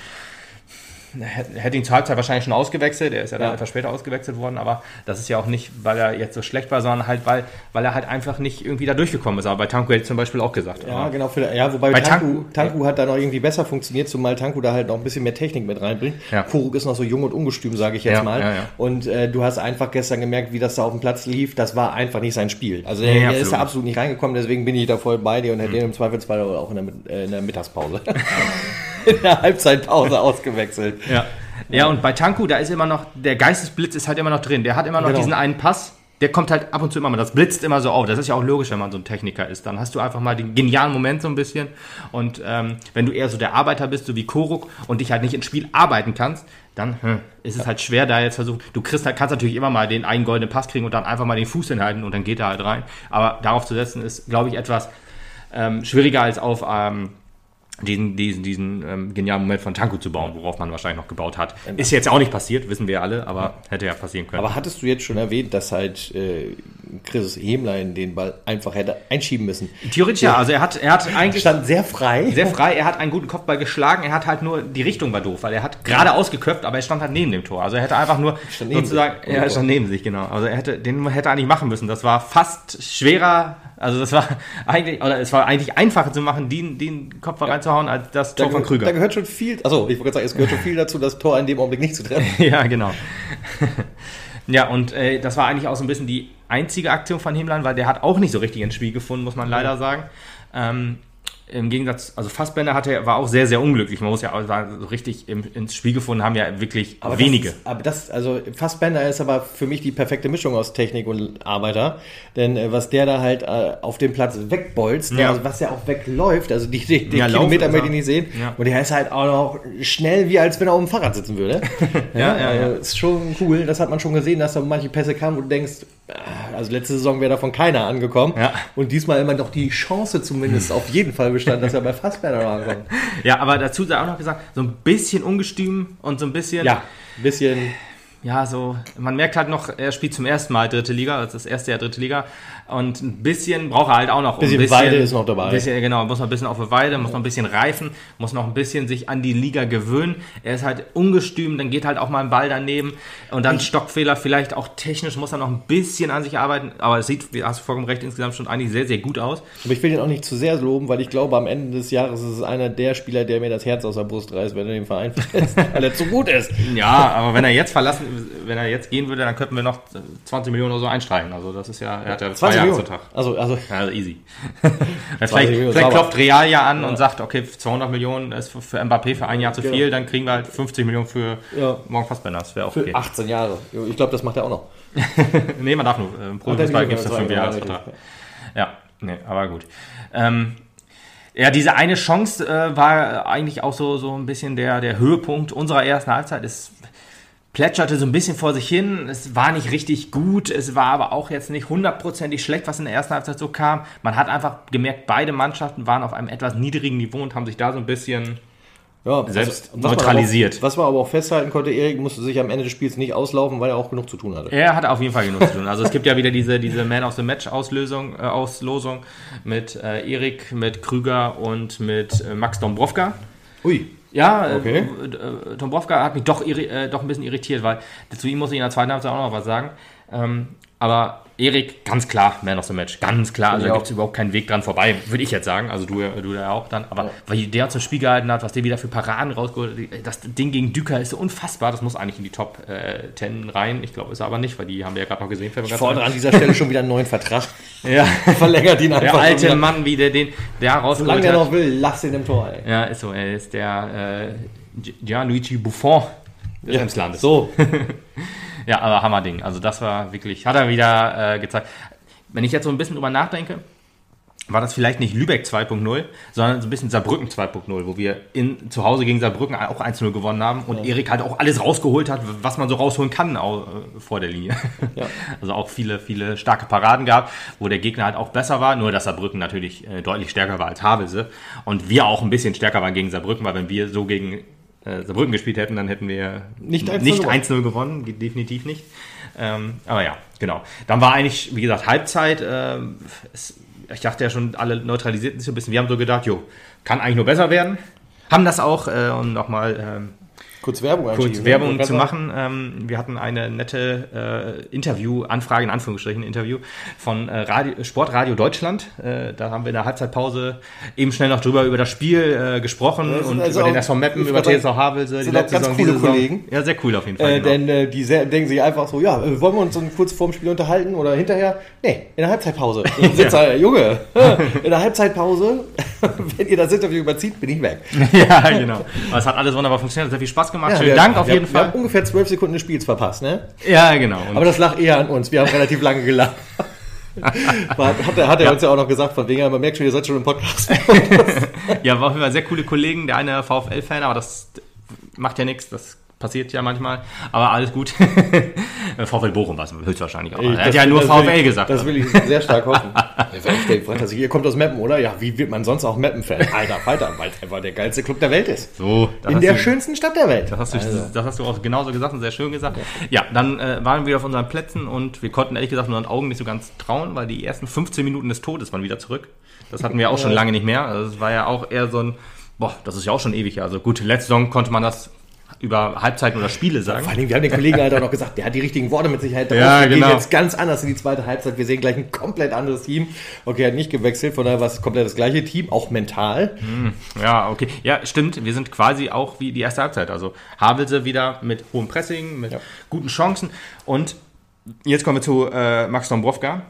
hätte ihn zur Halbzeit wahrscheinlich schon ausgewechselt. Er ist ja dann Ja. etwas später ausgewechselt worden. Aber das ist ja auch nicht, weil er jetzt so schlecht war, sondern halt, weil, weil er halt einfach nicht irgendwie da durchgekommen ist. Aber bei Tanku hätte ich zum Beispiel auch gesagt. Ja, Aber- genau. Für, ja, wobei Bei Tanku, Tanku- Tanku hat da noch irgendwie besser funktioniert, zumal Tanku da halt noch ein bisschen mehr Technik mit reinbringt. Ja. Kuruk ist noch so jung und ungestüm, sage ich jetzt Ja, mal. ja, ja. Und äh, du hast einfach gestern gemerkt, wie das da auf dem Platz lief. Das war einfach nicht sein Spiel. Also er, absolut ist da absolut nicht reingekommen, deswegen bin ich da voll bei dir und hätte ihn im Zweifelsfall auch in der, äh, in der Mittagspause. <laughs> in der Halbzeitpause ausgewechselt. Ja. ja, und bei Tanku, da ist immer noch, der Geistesblitz ist halt immer noch drin. Der hat immer noch Genau. diesen einen Pass. Der kommt halt ab und zu immer mal, das blitzt immer so auf. Das ist ja auch logisch, wenn man so ein Techniker ist. Dann hast du einfach mal den genialen Moment so ein bisschen. Und ähm, wenn du eher so der Arbeiter bist, so wie Koruk, und dich halt nicht ins Spiel arbeiten kannst, dann hm, ist es halt schwer, da jetzt versuchen. Du kriegst halt, kannst natürlich immer mal den einen goldenen Pass kriegen und dann einfach mal den Fuß hinhalten und dann geht er halt rein. Aber darauf zu setzen ist, glaube ich, etwas ähm, schwieriger als auf ähm, diesen, diesen, diesen ähm, genialen Moment von Tanku zu bauen, worauf man wahrscheinlich noch gebaut hat. Ist jetzt auch nicht passiert, wissen wir alle, aber hätte ja passieren können. Aber hattest du jetzt schon erwähnt, dass halt äh, Chris Hemlein den Ball einfach hätte einschieben müssen. Theoretisch ja, also er hat, er hat eigentlich Stand sehr frei. sehr frei, er hat einen guten Kopfball geschlagen, er hat halt nur, die Richtung war doof, weil er hat gerade ausgeköpft, aber er stand halt neben dem Tor. Also er hätte einfach nur sozusagen, sich. er stand neben sich, genau. Also er hätte, den hätte er eigentlich machen müssen. Das war fast schwerer, also das war <laughs> eigentlich, oder es war eigentlich einfacher zu machen, den, den Kopfball reinzuhauen, als das da, Tor von ge- Krüger. da gehört schon viel, also ich wollte sagen, es gehört schon viel dazu, das Tor in dem Augenblick nicht zu treffen. <laughs> ja, genau. <laughs> ja, und äh, das war eigentlich auch so ein bisschen die einzige Aktion von Himmland, weil der hat auch nicht so richtig ins Spiel gefunden, muss man leider sagen. Ähm, Im Gegensatz, also Fassbender hatte, war auch sehr, sehr unglücklich. Man muss ja auch sagen, so richtig im, ins Spiel gefunden haben ja wirklich Aber wenige. Das, aber das, also Fassbender ist aber für mich die perfekte Mischung aus Technik und Arbeiter. Denn äh, was der da halt äh, auf dem Platz wegbolzt, Ja. also was ja auch wegläuft, also die, die, den Ja, Kilometer möchte ich nicht sehen. Ja. Und der ist halt auch noch schnell, wie als wenn er auf dem Fahrrad sitzen würde. <laughs> Ja, ja, ja. also Ist schon cool. Das hat man schon gesehen, dass da manche Pässe kamen, wo du denkst, ah, also letzte Saison wäre davon keiner angekommen. Und diesmal immer noch die Chance zumindest <laughs> auf jeden Fall bestand, dass er bei Fassbender noch ankommt. Ja, aber dazu sei auch noch gesagt, so ein bisschen ungestüm und so ein bisschen, Ja, ein bisschen ja, so, man merkt halt noch, er spielt zum ersten Mal dritte Liga, also das erste Jahr dritte Liga. Und ein bisschen braucht er halt auch noch. Bisschen ein bisschen Weide ist noch dabei. Bisschen, genau, muss noch ein bisschen auf der Weide, muss noch ein bisschen reifen, muss noch ein bisschen sich an die Liga gewöhnen. Er ist halt ungestüm, dann geht halt auch mal ein Ball daneben. Und dann Stockfehler, vielleicht auch technisch muss er noch ein bisschen an sich arbeiten. Aber es sieht, wie hast du vollkommen recht, insgesamt schon eigentlich sehr, sehr gut aus. Aber ich will den auch nicht zu sehr loben, weil ich glaube, am Ende des Jahres ist es einer der Spieler, der mir das Herz aus der Brust reißt, wenn er den Verein <laughs> verlässt, weil er zu gut ist. Ja, aber wenn er jetzt verlassen, wenn er jetzt gehen würde, dann könnten wir noch 20 Millionen oder so einstreichen. Also das ist ja, er hat ja zwei 20 Jahre Millionen. zu Tag. Also, also Ja, Also easy. <laughs> vielleicht vielleicht klopft Real ja an und sagt, okay, 200 Millionen ist für, Mbappé für ein Jahr zu Genau. viel, dann kriegen wir halt 50 Millionen für Ja. morgen Fassbender. Das wäre auch für okay. 18 Jahre. Ich glaube, das macht er auch noch. <laughs> nee, man darf nur. Äh, Pro Ach, der Fußball Liga gibt es das kann fünf man Jahre sagen, Vertrag. Ja, nee, aber gut. Ähm, ja, diese eine Chance äh, war eigentlich auch so, so ein bisschen der, der Höhepunkt unserer ersten Halbzeit. Es plätscherte so ein bisschen vor sich hin. Es war nicht richtig gut. Es war aber auch jetzt nicht hundertprozentig schlecht, was in der ersten Halbzeit so kam. Man hat einfach gemerkt, beide Mannschaften waren auf einem etwas niedrigen Niveau und haben sich da so ein bisschen Ja, Selbst was man neutralisiert. Aber auch, was man aber auch festhalten konnte, Erik musste sich am Ende des Spiels nicht auslaufen, weil er auch genug zu tun hatte. Er hat auf jeden Fall genug zu tun. Also es gibt ja wieder diese, diese Man of the Match Auslösung, äh, Auslosung mit äh, Erik, mit Krüger und mit äh, Max Dombrovka. Ui. Ja, äh, Okay. äh, Dombrovka hat mich doch, äh, doch ein bisschen irritiert, weil zu ihm muss ich in der zweiten Halbzeit auch noch was sagen. Ähm, aber Erik, ganz klar, Man of the Match, ganz klar. Also da gibt es überhaupt keinen Weg dran vorbei, würde ich jetzt sagen. Also du, du ja auch dann. Aber weil der zum Spiel gehalten hat, was der wieder für Paraden rausgeholt hat, das Ding gegen Düker ist so unfassbar. Das muss eigentlich in die Top äh, 10 rein. Ich glaube, ist er aber nicht, weil die haben wir ja gerade noch gesehen. Ich fordere an dieser Stelle schon wieder einen neuen Vertrag. <laughs> Ja, <laughs> Verlängert ihn einfach. der alte wieder. Mann, wie der den der Solange rausgeholt der hat. noch will, lass ihn im Tor. Ey. Ja, ist so. Er ist der äh, Gi- Gianluigi Buffon des Emslandes. So. <laughs> Ja, aber Hammerding. Also das war wirklich, hat er wieder äh, gezeigt. Wenn ich jetzt so ein bisschen drüber nachdenke, war das vielleicht nicht Lübeck 2.0, sondern so ein bisschen Saarbrücken 2.0, wo wir in, zu Hause gegen Saarbrücken auch 1-0 gewonnen haben und Erik halt auch alles rausgeholt hat, was man so rausholen kann au, äh, vor der Linie. <laughs> Ja. Also auch viele, viele starke Paraden gab, wo der Gegner halt auch besser war, nur dass Saarbrücken natürlich äh, deutlich stärker war als Havelse und wir auch ein bisschen stärker waren gegen Saarbrücken, weil wenn wir so gegen äh, Saarbrücken gespielt hätten, dann hätten wir Nicht 1-0 nicht gewonnen. 1-0 gewonnen, geht definitiv nicht. Ähm, aber ja, genau. Dann war eigentlich, wie gesagt, Halbzeit. Ähm, es, ich dachte ja schon, alle neutralisierten sich so ein bisschen. Wir haben so gedacht, jo, kann eigentlich nur besser werden. Haben das auch, äh, um nochmal ähm, Kurz Werbung kurz einschieben. Werbung Ja, zu machen. Ähm, wir hatten eine nette äh, Interview-Anfrage, in Anführungsstrichen Interview, von äh, Radio, Sportradio Deutschland. Äh, da haben wir in der Halbzeitpause eben schnell noch drüber über das Spiel äh, gesprochen und also über den SV Meppen, über TSV Havelse, die sind letzte ganz Saison, coole. Kollegen. Ja, sehr cool auf jeden Fall. Äh, genau. denn äh, die sehr, denken sich einfach so, ja, wollen wir uns so kurz vorm Spiel unterhalten oder hinterher? Nee, in der Halbzeitpause. <laughs> Ich sitze da, Junge, <laughs> in der Halbzeitpause, <laughs> wenn ihr das Interview überzieht, bin ich weg. ja, genau. Aber es hat alles wunderbar funktioniert, hat sehr viel Spaß gemacht. Ja, Schönen wir- Dank auf wir, jeden wir Fall. haben ungefähr zwölf Sekunden des Spiels verpasst, ne? Ja, genau. Und Aber das lag eher an uns. Wir haben relativ lange gelacht. <laughs> Hat er, hat er uns ja auch noch gesagt, von wegen, man merkt schon, ihr seid schon im Podcast. <laughs> ja, war auf jeden Fall sehr coole Kollegen. Der eine VfL-Fan, aber das macht ja nichts. Das passiert ja manchmal. Aber alles gut. <laughs> VfL Bochum war es höchstwahrscheinlich auch. Ich- Er hat das- ja nur das VfL ich- gesagt. Das will ich sehr stark hoffen. <laughs> Der Fantasie, ihr kommt aus Meppen, oder? Ja, wie wird man sonst auch Meppen-Fan? Alter, Falter, weil es einfach der geilste Club der Welt ist. so, das In der du- schönsten Stadt der Welt. Das hast, du, Also. das hast du auch genauso gesagt und sehr schön gesagt. Ja, dann äh, waren wir wieder auf unseren Plätzen und wir konnten ehrlich gesagt unseren Augen nicht so ganz trauen, weil die ersten 15 Minuten des Todes waren wieder zurück. Das hatten wir auch schon lange nicht mehr. Also es war ja auch eher so ein, boah, das ist ja auch schon ewig. Also gut, letzte Saison konnte man das über Halbzeiten oder Spiele sagen. Vor allem, wir haben den Kollegen halt auch noch gesagt, der hat die richtigen Worte mit Sicherheit drauf. Ja, Wir gehen genau. jetzt ganz anders in die zweite Halbzeit. Wir sehen gleich ein komplett anderes Team. Okay, er hat nicht gewechselt, von daher war es komplett das gleiche Team, auch mental. Ja, okay. Ja, stimmt. Wir sind quasi auch wie die erste Halbzeit. Also Havelse wieder mit hohem Pressing, mit Ja. guten Chancen. Und jetzt kommen wir zu äh, Max Dombrovka.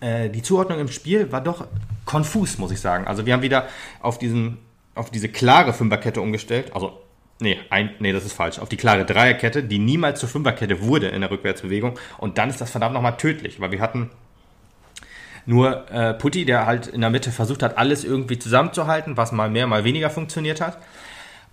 Äh, die Zuordnung im Spiel war doch konfus, muss ich sagen. Also wir haben wieder auf, diesen, auf diese klare Fünferkette umgestellt. Also, nee, ein, nee, das ist falsch. Auf die klare Dreierkette, die niemals zur Fünferkette wurde in der Rückwärtsbewegung. Und dann ist das verdammt nochmal tödlich, weil wir hatten nur äh, Putti, der halt in der Mitte versucht hat, alles irgendwie zusammenzuhalten, was mal mehr, mal weniger funktioniert hat.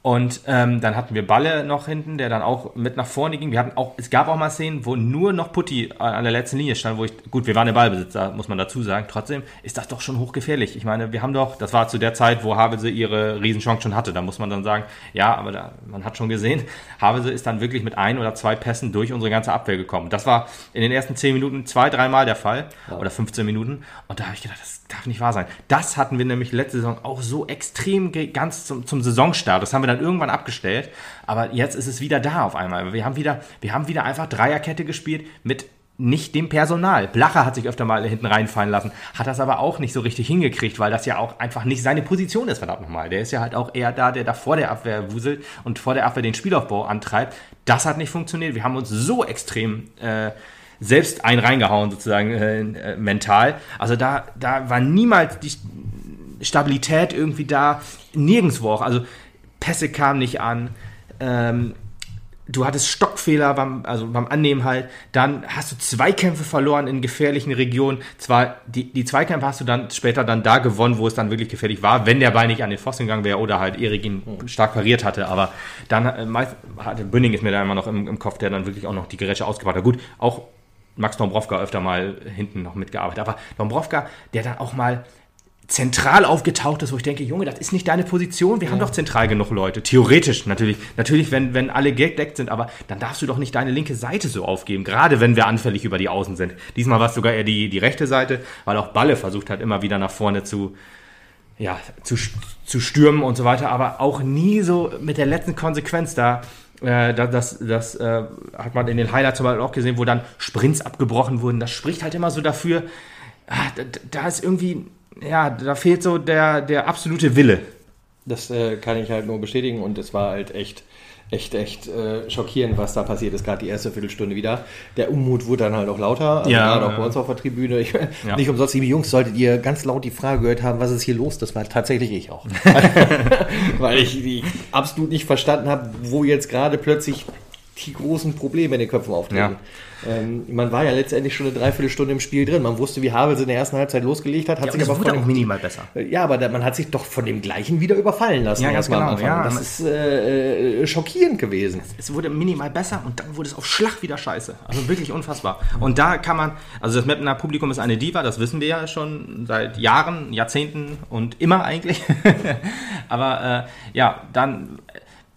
Und ähm, dann hatten wir Balle noch hinten, der dann auch mit nach vorne ging. Wir hatten auch, es gab auch mal Szenen, wo nur noch Putti an der letzten Linie stand, wo ich, gut, wir waren im Ballbesitzer, muss man dazu sagen. Trotzdem ist das doch schon hochgefährlich. Ich meine, wir haben doch, das war zu der Zeit, wo Havelse ihre Riesenchance schon hatte. Da muss man dann sagen, ja, aber da, man hat schon gesehen, <laughs> Havelse ist dann wirklich mit ein oder zwei Pässen durch unsere ganze Abwehr gekommen. Das war in den ersten zehn Minuten zwei, dreimal der Fall. Oder 15 Minuten. Und da habe ich gedacht, das darf nicht wahr sein. Das hatten wir nämlich letzte Saison auch so extrem ganz zum, zum Saisonstart. Das haben wir dann irgendwann abgestellt. Aber jetzt ist es wieder da auf einmal. Wir haben wieder, wir haben wieder einfach Dreierkette gespielt mit nicht dem Personal. Blacher hat sich öfter mal hinten reinfallen lassen, hat das aber auch nicht so richtig hingekriegt, weil das ja auch einfach nicht seine Position ist, verdammt nochmal. Der ist ja halt auch eher da, der da vor der Abwehr wuselt und vor der Abwehr den Spielaufbau antreibt. Das hat nicht funktioniert. Wir haben uns so extrem äh, selbst einen reingehauen, sozusagen äh, äh, mental. Also da, da war niemals die Stabilität irgendwie da, nirgendwo auch. Also Pässe kamen nicht an. Ähm, du hattest Stockfehler beim, also beim Annehmen halt, dann hast du Zweikämpfe verloren in gefährlichen Regionen. Zwar, die, die Zweikämpfe hast du dann später dann da gewonnen, wo es dann wirklich gefährlich war, wenn der Ball nicht an den Pfosten gegangen wäre oder halt Erik ihn stark pariert hatte. Aber dann, äh, meist, hatte Bünning ist mir da immer noch im, im Kopf, der dann wirklich auch noch die Gerätsche ausgebaut hat. Gut, auch Max Dombrovka öfter mal hinten noch mitgearbeitet. Aber Dombrovka, der dann auch mal zentral aufgetaucht ist, wo ich denke, Junge, das ist nicht deine Position. Wir haben doch zentral genug Leute. Theoretisch natürlich. Natürlich, wenn, wenn alle gedeckt sind, aber dann darfst du doch nicht deine linke Seite so aufgeben. Gerade wenn wir anfällig über die Außen sind. Diesmal war es sogar eher die, die rechte Seite, weil auch Balle versucht hat, immer wieder nach vorne zu, ja, zu, zu stürmen und so weiter, aber auch nie so mit der letzten Konsequenz da. Äh, da- das das äh, hat man in den Highlights zum auch gesehen, wo dann Sprints abgebrochen wurden. Das spricht halt immer so dafür, ah, da, da ist irgendwie, ja, da fehlt so der, der absolute Wille. Das äh, kann ich halt nur bestätigen und es war halt echt, echt, echt äh, schockierend, was da passiert ist, gerade die erste Viertelstunde wieder. Der Unmut wurde dann halt auch lauter, also Ja, gerade auch bei uns auf der Tribüne. Ich, Ja. <laughs> Nicht umsonst, liebe Jungs, solltet ihr ganz laut die Frage gehört haben, was ist hier los? Das war tatsächlich ich auch. <laughs> <laughs> Weil ich die absolut nicht verstanden habe, wo jetzt gerade plötzlich die großen Probleme in den Köpfen auftreten. Ähm, man war ja letztendlich schon eine Dreiviertelstunde im Spiel drin. Man wusste, wie Havels in der ersten Halbzeit losgelegt hat, hat sich aber von dem, minimal besser. ja, aber da, man hat sich doch von dem gleichen wieder überfallen lassen. Ja, ganz genau, ja. das ist äh, äh, schockierend gewesen. Es wurde minimal besser und dann wurde es auf Schlag wieder scheiße. Also wirklich unfassbar. Und da kann man, also das Mapner Publikum ist eine Diva, das wissen wir ja schon seit Jahren, Jahrzehnten und immer eigentlich. <laughs> Aber äh, ja, dann.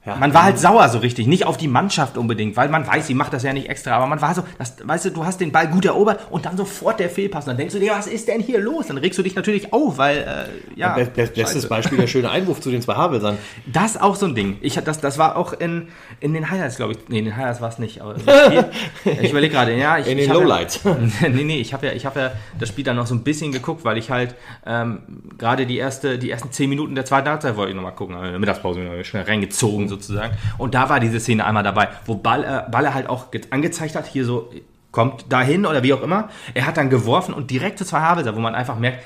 Man war halt sauer so richtig, nicht auf die Mannschaft unbedingt, weil man weiß, sie macht das ja nicht extra, aber man war so, das, weißt du, du hast den Ball gut erobert und dann sofort der Fehlpass. Und dann denkst du dir, was ist denn hier los? Dann regst du dich natürlich auf, weil, äh, ja. Be be bestes. Beispiel der schöne Einwurf zu den zwei Havelsern. Das auch so ein Ding. Ich, das, das war auch in, in den Highlights, glaube ich. Nee, in den Highlights war es nicht. Aber <laughs> ich überlege gerade, ja. Ich, In den ich hab Lowlights. Ja, <laughs> nee, nee, ich habe ja, ich hab ja das Spiel dann noch so ein bisschen geguckt, weil ich halt ähm, gerade die, erste, die ersten zehn Minuten der zweiten Halbzeit wollte ich nochmal gucken. Der Mittagspause bin ich schnell reingezogen sozusagen. Und da war diese Szene einmal dabei, wo Ball, äh, Balle halt auch ge- angezeigt hat, hier so, kommt dahin oder wie auch immer. Er hat dann geworfen und direkt zu zwei Havelser, wo man einfach merkt,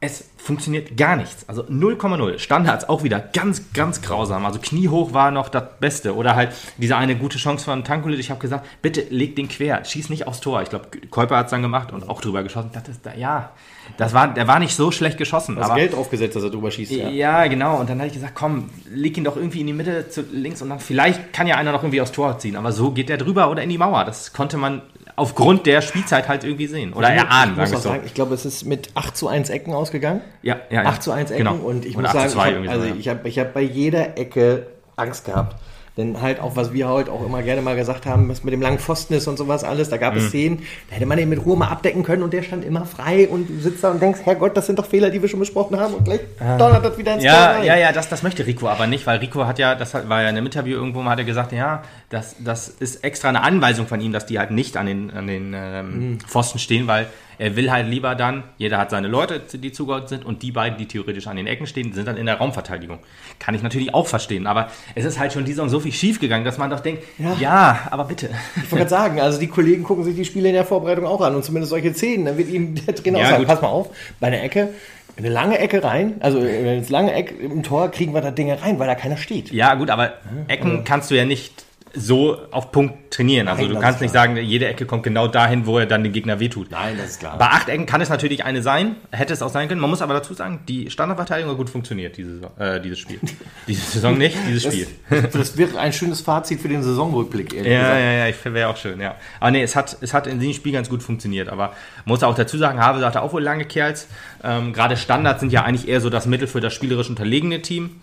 es funktioniert gar nichts. Also 0,0. Standards auch wieder ganz, ganz grausam. Also kniehoch war noch das Beste. Oder halt diese eine gute Chance von Tankulit. Ich habe gesagt, bitte leg den quer, schieß nicht aufs Tor. Ich glaube, Käuper hat es dann gemacht und auch drüber geschossen. Das ist, ja, das war, der war nicht so schlecht geschossen. Aber, Geld aufgesetzt, dass er drüber schießt. Ja. ja, genau. Und dann habe ich gesagt, komm, leg ihn doch irgendwie in die Mitte zu links und dann vielleicht kann ja einer noch irgendwie aufs Tor ziehen. Aber so geht der drüber oder in die Mauer. Das konnte man aufgrund der Spielzeit halt irgendwie sehen. Oder erahnen, ich muss auch so. sagen, ich glaube, es ist mit 8 zu 1 Ecken ausgegangen. Ja, ja, ja. 8 zu 1 Ecken. Genau. Und ich Oder muss 8 zu sagen, 2 ich habe irgendwie so, also ich hab, ich hab bei jeder Ecke Angst gehabt. Denn halt auch, was wir heute auch immer gerne mal gesagt haben, was mit dem langen Pfosten ist und sowas alles, da gab Mhm. es Szenen, da hätte man den mit Ruhe mal abdecken können und der stand immer frei und du sitzt da und denkst, Herrgott, das sind doch Fehler, die wir schon besprochen haben und gleich donnert das wieder ins Tor Ja, rein. ja, ja, das, das möchte Rico aber nicht, weil Rico hat ja, das war ja in einem Interview irgendwo mal, hat er gesagt, ja, das, das ist extra eine Anweisung von ihm, dass die halt nicht an den, an den ähm, Pfosten stehen, weil er will halt lieber dann, jeder hat seine Leute, die zugeordnet sind und die beiden, die theoretisch an den Ecken stehen, sind dann in der Raumverteidigung. Kann ich natürlich auch verstehen, aber es ist halt schon die Saison so viel schief gegangen, dass man doch denkt, ja, Ja. aber bitte. Ich wollte gerade sagen, also die Kollegen gucken sich die Spiele in der Vorbereitung auch an und zumindest solche Szenen, dann wird ihnen der Trainer Ja, auch sagen, gut. pass mal auf, bei der Ecke, eine lange Ecke rein, also ins lange Eck im Tor kriegen wir da Dinge rein, weil da keiner steht. Ja, gut, aber Ecken kannst du ja nicht so auf Punkt trainieren. Also Nein, du kannst nicht klar. sagen, jede Ecke kommt genau dahin, wo er dann den Gegner wehtut. Nein, das ist klar. Bei acht Ecken kann es natürlich eine sein, hätte es auch sein können. Man muss aber dazu sagen, die Standardverteidigung hat gut funktioniert, diese Saison, äh, dieses Spiel. <laughs> Diese Saison nicht, dieses Spiel. Das, wäre ein schönes Fazit für den Saisonrückblick, ehrlich Ja, gesagt. ja, ja, ich wäre auch schön, ja. Aber nee, es hat, es hat in diesem Spiel ganz gut funktioniert. Aber muss auch dazu sagen, Habe sagte auch wohl lange Kerls. Ähm, Gerade Standards sind ja eigentlich eher so das Mittel für das spielerisch unterlegene Team.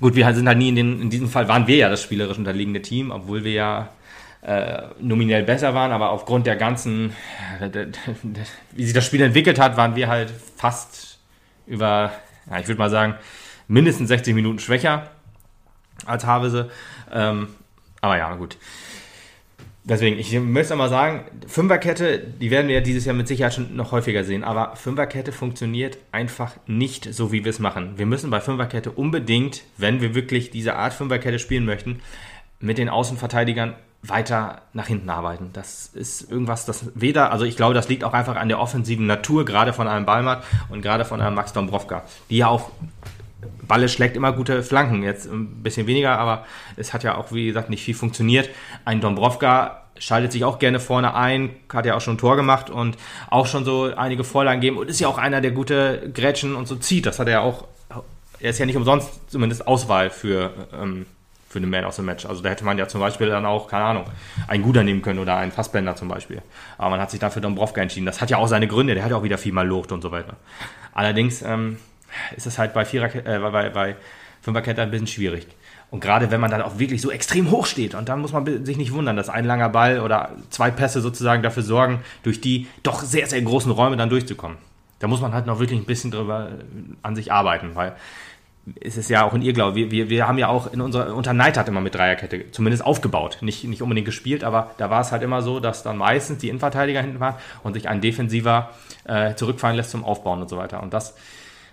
Gut, wir sind halt nie in den, in diesem Fall waren wir ja das spielerisch unterlegene Team, obwohl wir ja äh, nominell besser waren, aber aufgrund der ganzen, äh, wie sich das Spiel entwickelt hat, waren wir halt fast über, ja, ich würde mal sagen, mindestens 60 Minuten schwächer als Havese. Ähm, aber ja, gut. Deswegen, ich möchte mal sagen, Fünferkette, die werden wir ja dieses Jahr mit Sicherheit schon noch häufiger sehen, aber Fünferkette funktioniert einfach nicht so, wie wir es machen. Wir müssen bei Fünferkette unbedingt, wenn wir wirklich diese Art Fünferkette spielen möchten, mit den Außenverteidigern weiter nach hinten arbeiten. Das ist irgendwas, das weder, also ich glaube, das liegt auch einfach an der offensiven Natur, gerade von einem Ballmatt und gerade von einem Max Dombrovka, die ja auch Balle schlägt immer gute Flanken. Jetzt ein bisschen weniger, aber es hat ja auch, wie gesagt, nicht viel funktioniert. Ein Dombrovka schaltet sich auch gerne vorne ein, hat ja auch schon ein Tor gemacht und auch schon so einige Vorlagen gegeben und ist ja auch einer, der gute Grätschen und so zieht. Das hat er ja auch, er ist ja nicht umsonst zumindest Auswahl für, ähm, für den Man of the Match. Also da hätte man ja zum Beispiel dann auch, keine Ahnung, einen Guder nehmen können oder einen Fassbender zum Beispiel. Aber man hat sich dann für Dombrovka entschieden. Das hat ja auch seine Gründe, der hat ja auch wieder viel mal Locht und so weiter. Allerdings ähm, ist es halt bei, Vierer, äh, bei, bei Fünferkette ein bisschen schwierig. Und gerade wenn man dann auch wirklich so extrem hoch steht, und dann muss man sich nicht wundern, dass ein langer Ball oder zwei Pässe sozusagen dafür sorgen, durch die doch sehr, sehr großen Räume dann durchzukommen. Da muss man halt noch wirklich ein bisschen drüber äh, an sich arbeiten, weil es ist ja auch in ihr, glaube wir, wir, wir haben ja auch in unserer, unter Neidhardt immer mit Dreierkette zumindest aufgebaut. Nicht, nicht unbedingt gespielt, aber da war es halt immer so, dass dann meistens die Innenverteidiger hinten waren und sich ein Defensiver äh, zurückfallen lässt zum Aufbauen und so weiter. Und das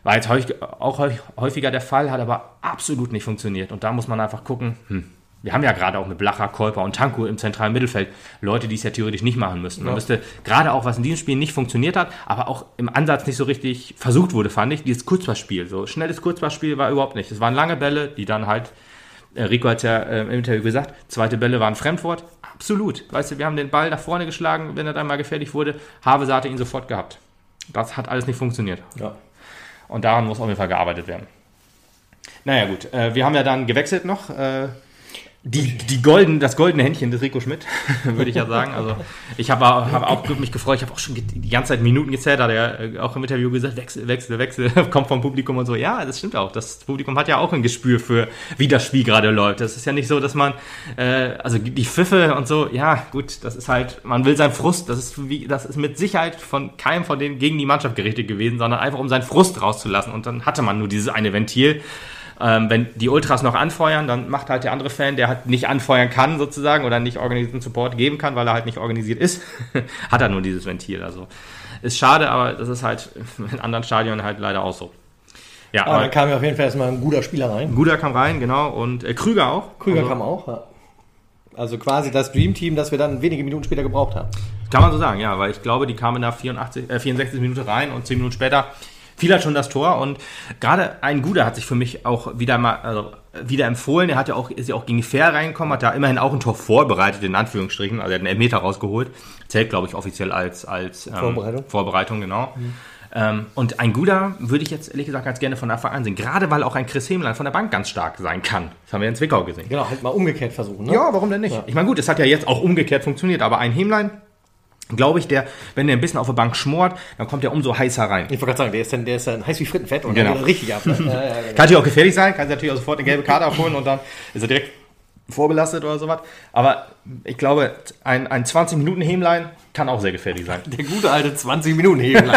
war jetzt häufig, auch häufig- häufiger der Fall, hat aber absolut nicht funktioniert. Und da muss man einfach gucken, hm, wir haben ja gerade auch mit Blacher, Kolper und Tanku im zentralen Mittelfeld Leute, die es ja theoretisch nicht machen müssten. Man müsste gerade auch, was in diesem Spiel nicht funktioniert hat, aber auch im Ansatz nicht so richtig versucht wurde, fand ich, dieses Kurzpassspiel. So schnelles Kurzpassspiel war überhaupt nicht. Es waren lange Bälle, die dann halt, äh, Rico hat ja äh, im Interview gesagt, zweite Bälle waren Fremdwort. Absolut. Weißt du, wir haben den Ball nach vorne geschlagen, wenn er dann mal gefährlich wurde. Havese hatte ihn sofort gehabt. Das hat alles nicht funktioniert. Ja. Und daran muss auf jeden Fall gearbeitet werden. Naja, gut. Äh, wir haben ja dann gewechselt noch. Die, die golden, das goldene Händchen des Rico Schmidt, <laughs> würde ich ja sagen. Also ich habe hab auch mich gefreut. Ich habe auch schon die ganze Zeit Minuten gezählt, hat er auch im Interview gesagt, Wechsel, Wechsel, Wechsel, <laughs> kommt vom Publikum und so. Ja, das stimmt auch. Das Publikum hat ja auch ein Gespür für, wie das Spiel gerade läuft. Das ist ja nicht so, dass man, äh, also die Pfiffe und so, ja gut, das ist halt, man will seinen Frust, das ist, wie, das ist mit Sicherheit von keinem von denen gegen die Mannschaft gerichtet gewesen, sondern einfach um seinen Frust rauszulassen. Und dann hatte man nur dieses eine Ventil. Ähm, wenn die Ultras noch anfeuern, dann macht halt der andere Fan, der halt nicht anfeuern kann sozusagen oder nicht organisierten Support geben kann, weil er halt nicht organisiert ist, <laughs> hat er nur dieses Ventil. Also ist schade, aber das ist halt <laughs> in anderen Stadien halt leider auch so. Ja, Aber dann aber kam ja auf jeden Fall erstmal ein guter Spieler rein. Guder kam rein, genau, und äh, Krüger auch. Krüger also, kam auch. Ja. Also quasi das Dream-Team, das wir dann wenige Minuten später gebraucht haben. Kann man so sagen, ja, weil ich glaube, die kamen da 84, äh, 64 Minuten rein und 10 Minuten später fiel halt schon das Tor und gerade ein Guter hat sich für mich auch wieder mal also wieder empfohlen. Er hat ja auch, ist ja auch gegen Fair reingekommen, hat da immerhin auch ein Tor vorbereitet, in Anführungsstrichen. Also er hat einen Elfmeter rausgeholt. Zählt, glaube ich, offiziell als, als ähm, Vorbereitung. Vorbereitung, genau. Ähm, und ein Guter würde ich jetzt ehrlich gesagt ganz gerne von Anfang an sehen. Gerade weil auch ein Chris Hemlein von der Bank ganz stark sein kann. Das haben wir in Zwickau gesehen. Genau, halt mal umgekehrt versuchen. Ne? Ja, warum denn nicht? Ich meine, gut, es hat ja jetzt auch umgekehrt funktioniert, aber ein Hemlein, glaube ich, der, wenn der ein bisschen auf der Bank schmort, dann kommt er umso heißer rein. Ich wollte gerade sagen, der ist dann, der ist dann heiß wie Frittenfett und Genau. dann geht richtig ab. Ne? <laughs> ja, ja, genau. Kann natürlich auch gefährlich sein, kann sich natürlich auch sofort eine gelbe Karte abholen und dann ist er direkt vorbelastet oder sowas. Aber ich glaube, ein, ein 20-Minuten-Hemlein kann auch sehr gefährlich sein. Der gute alte 20 Minuten heben.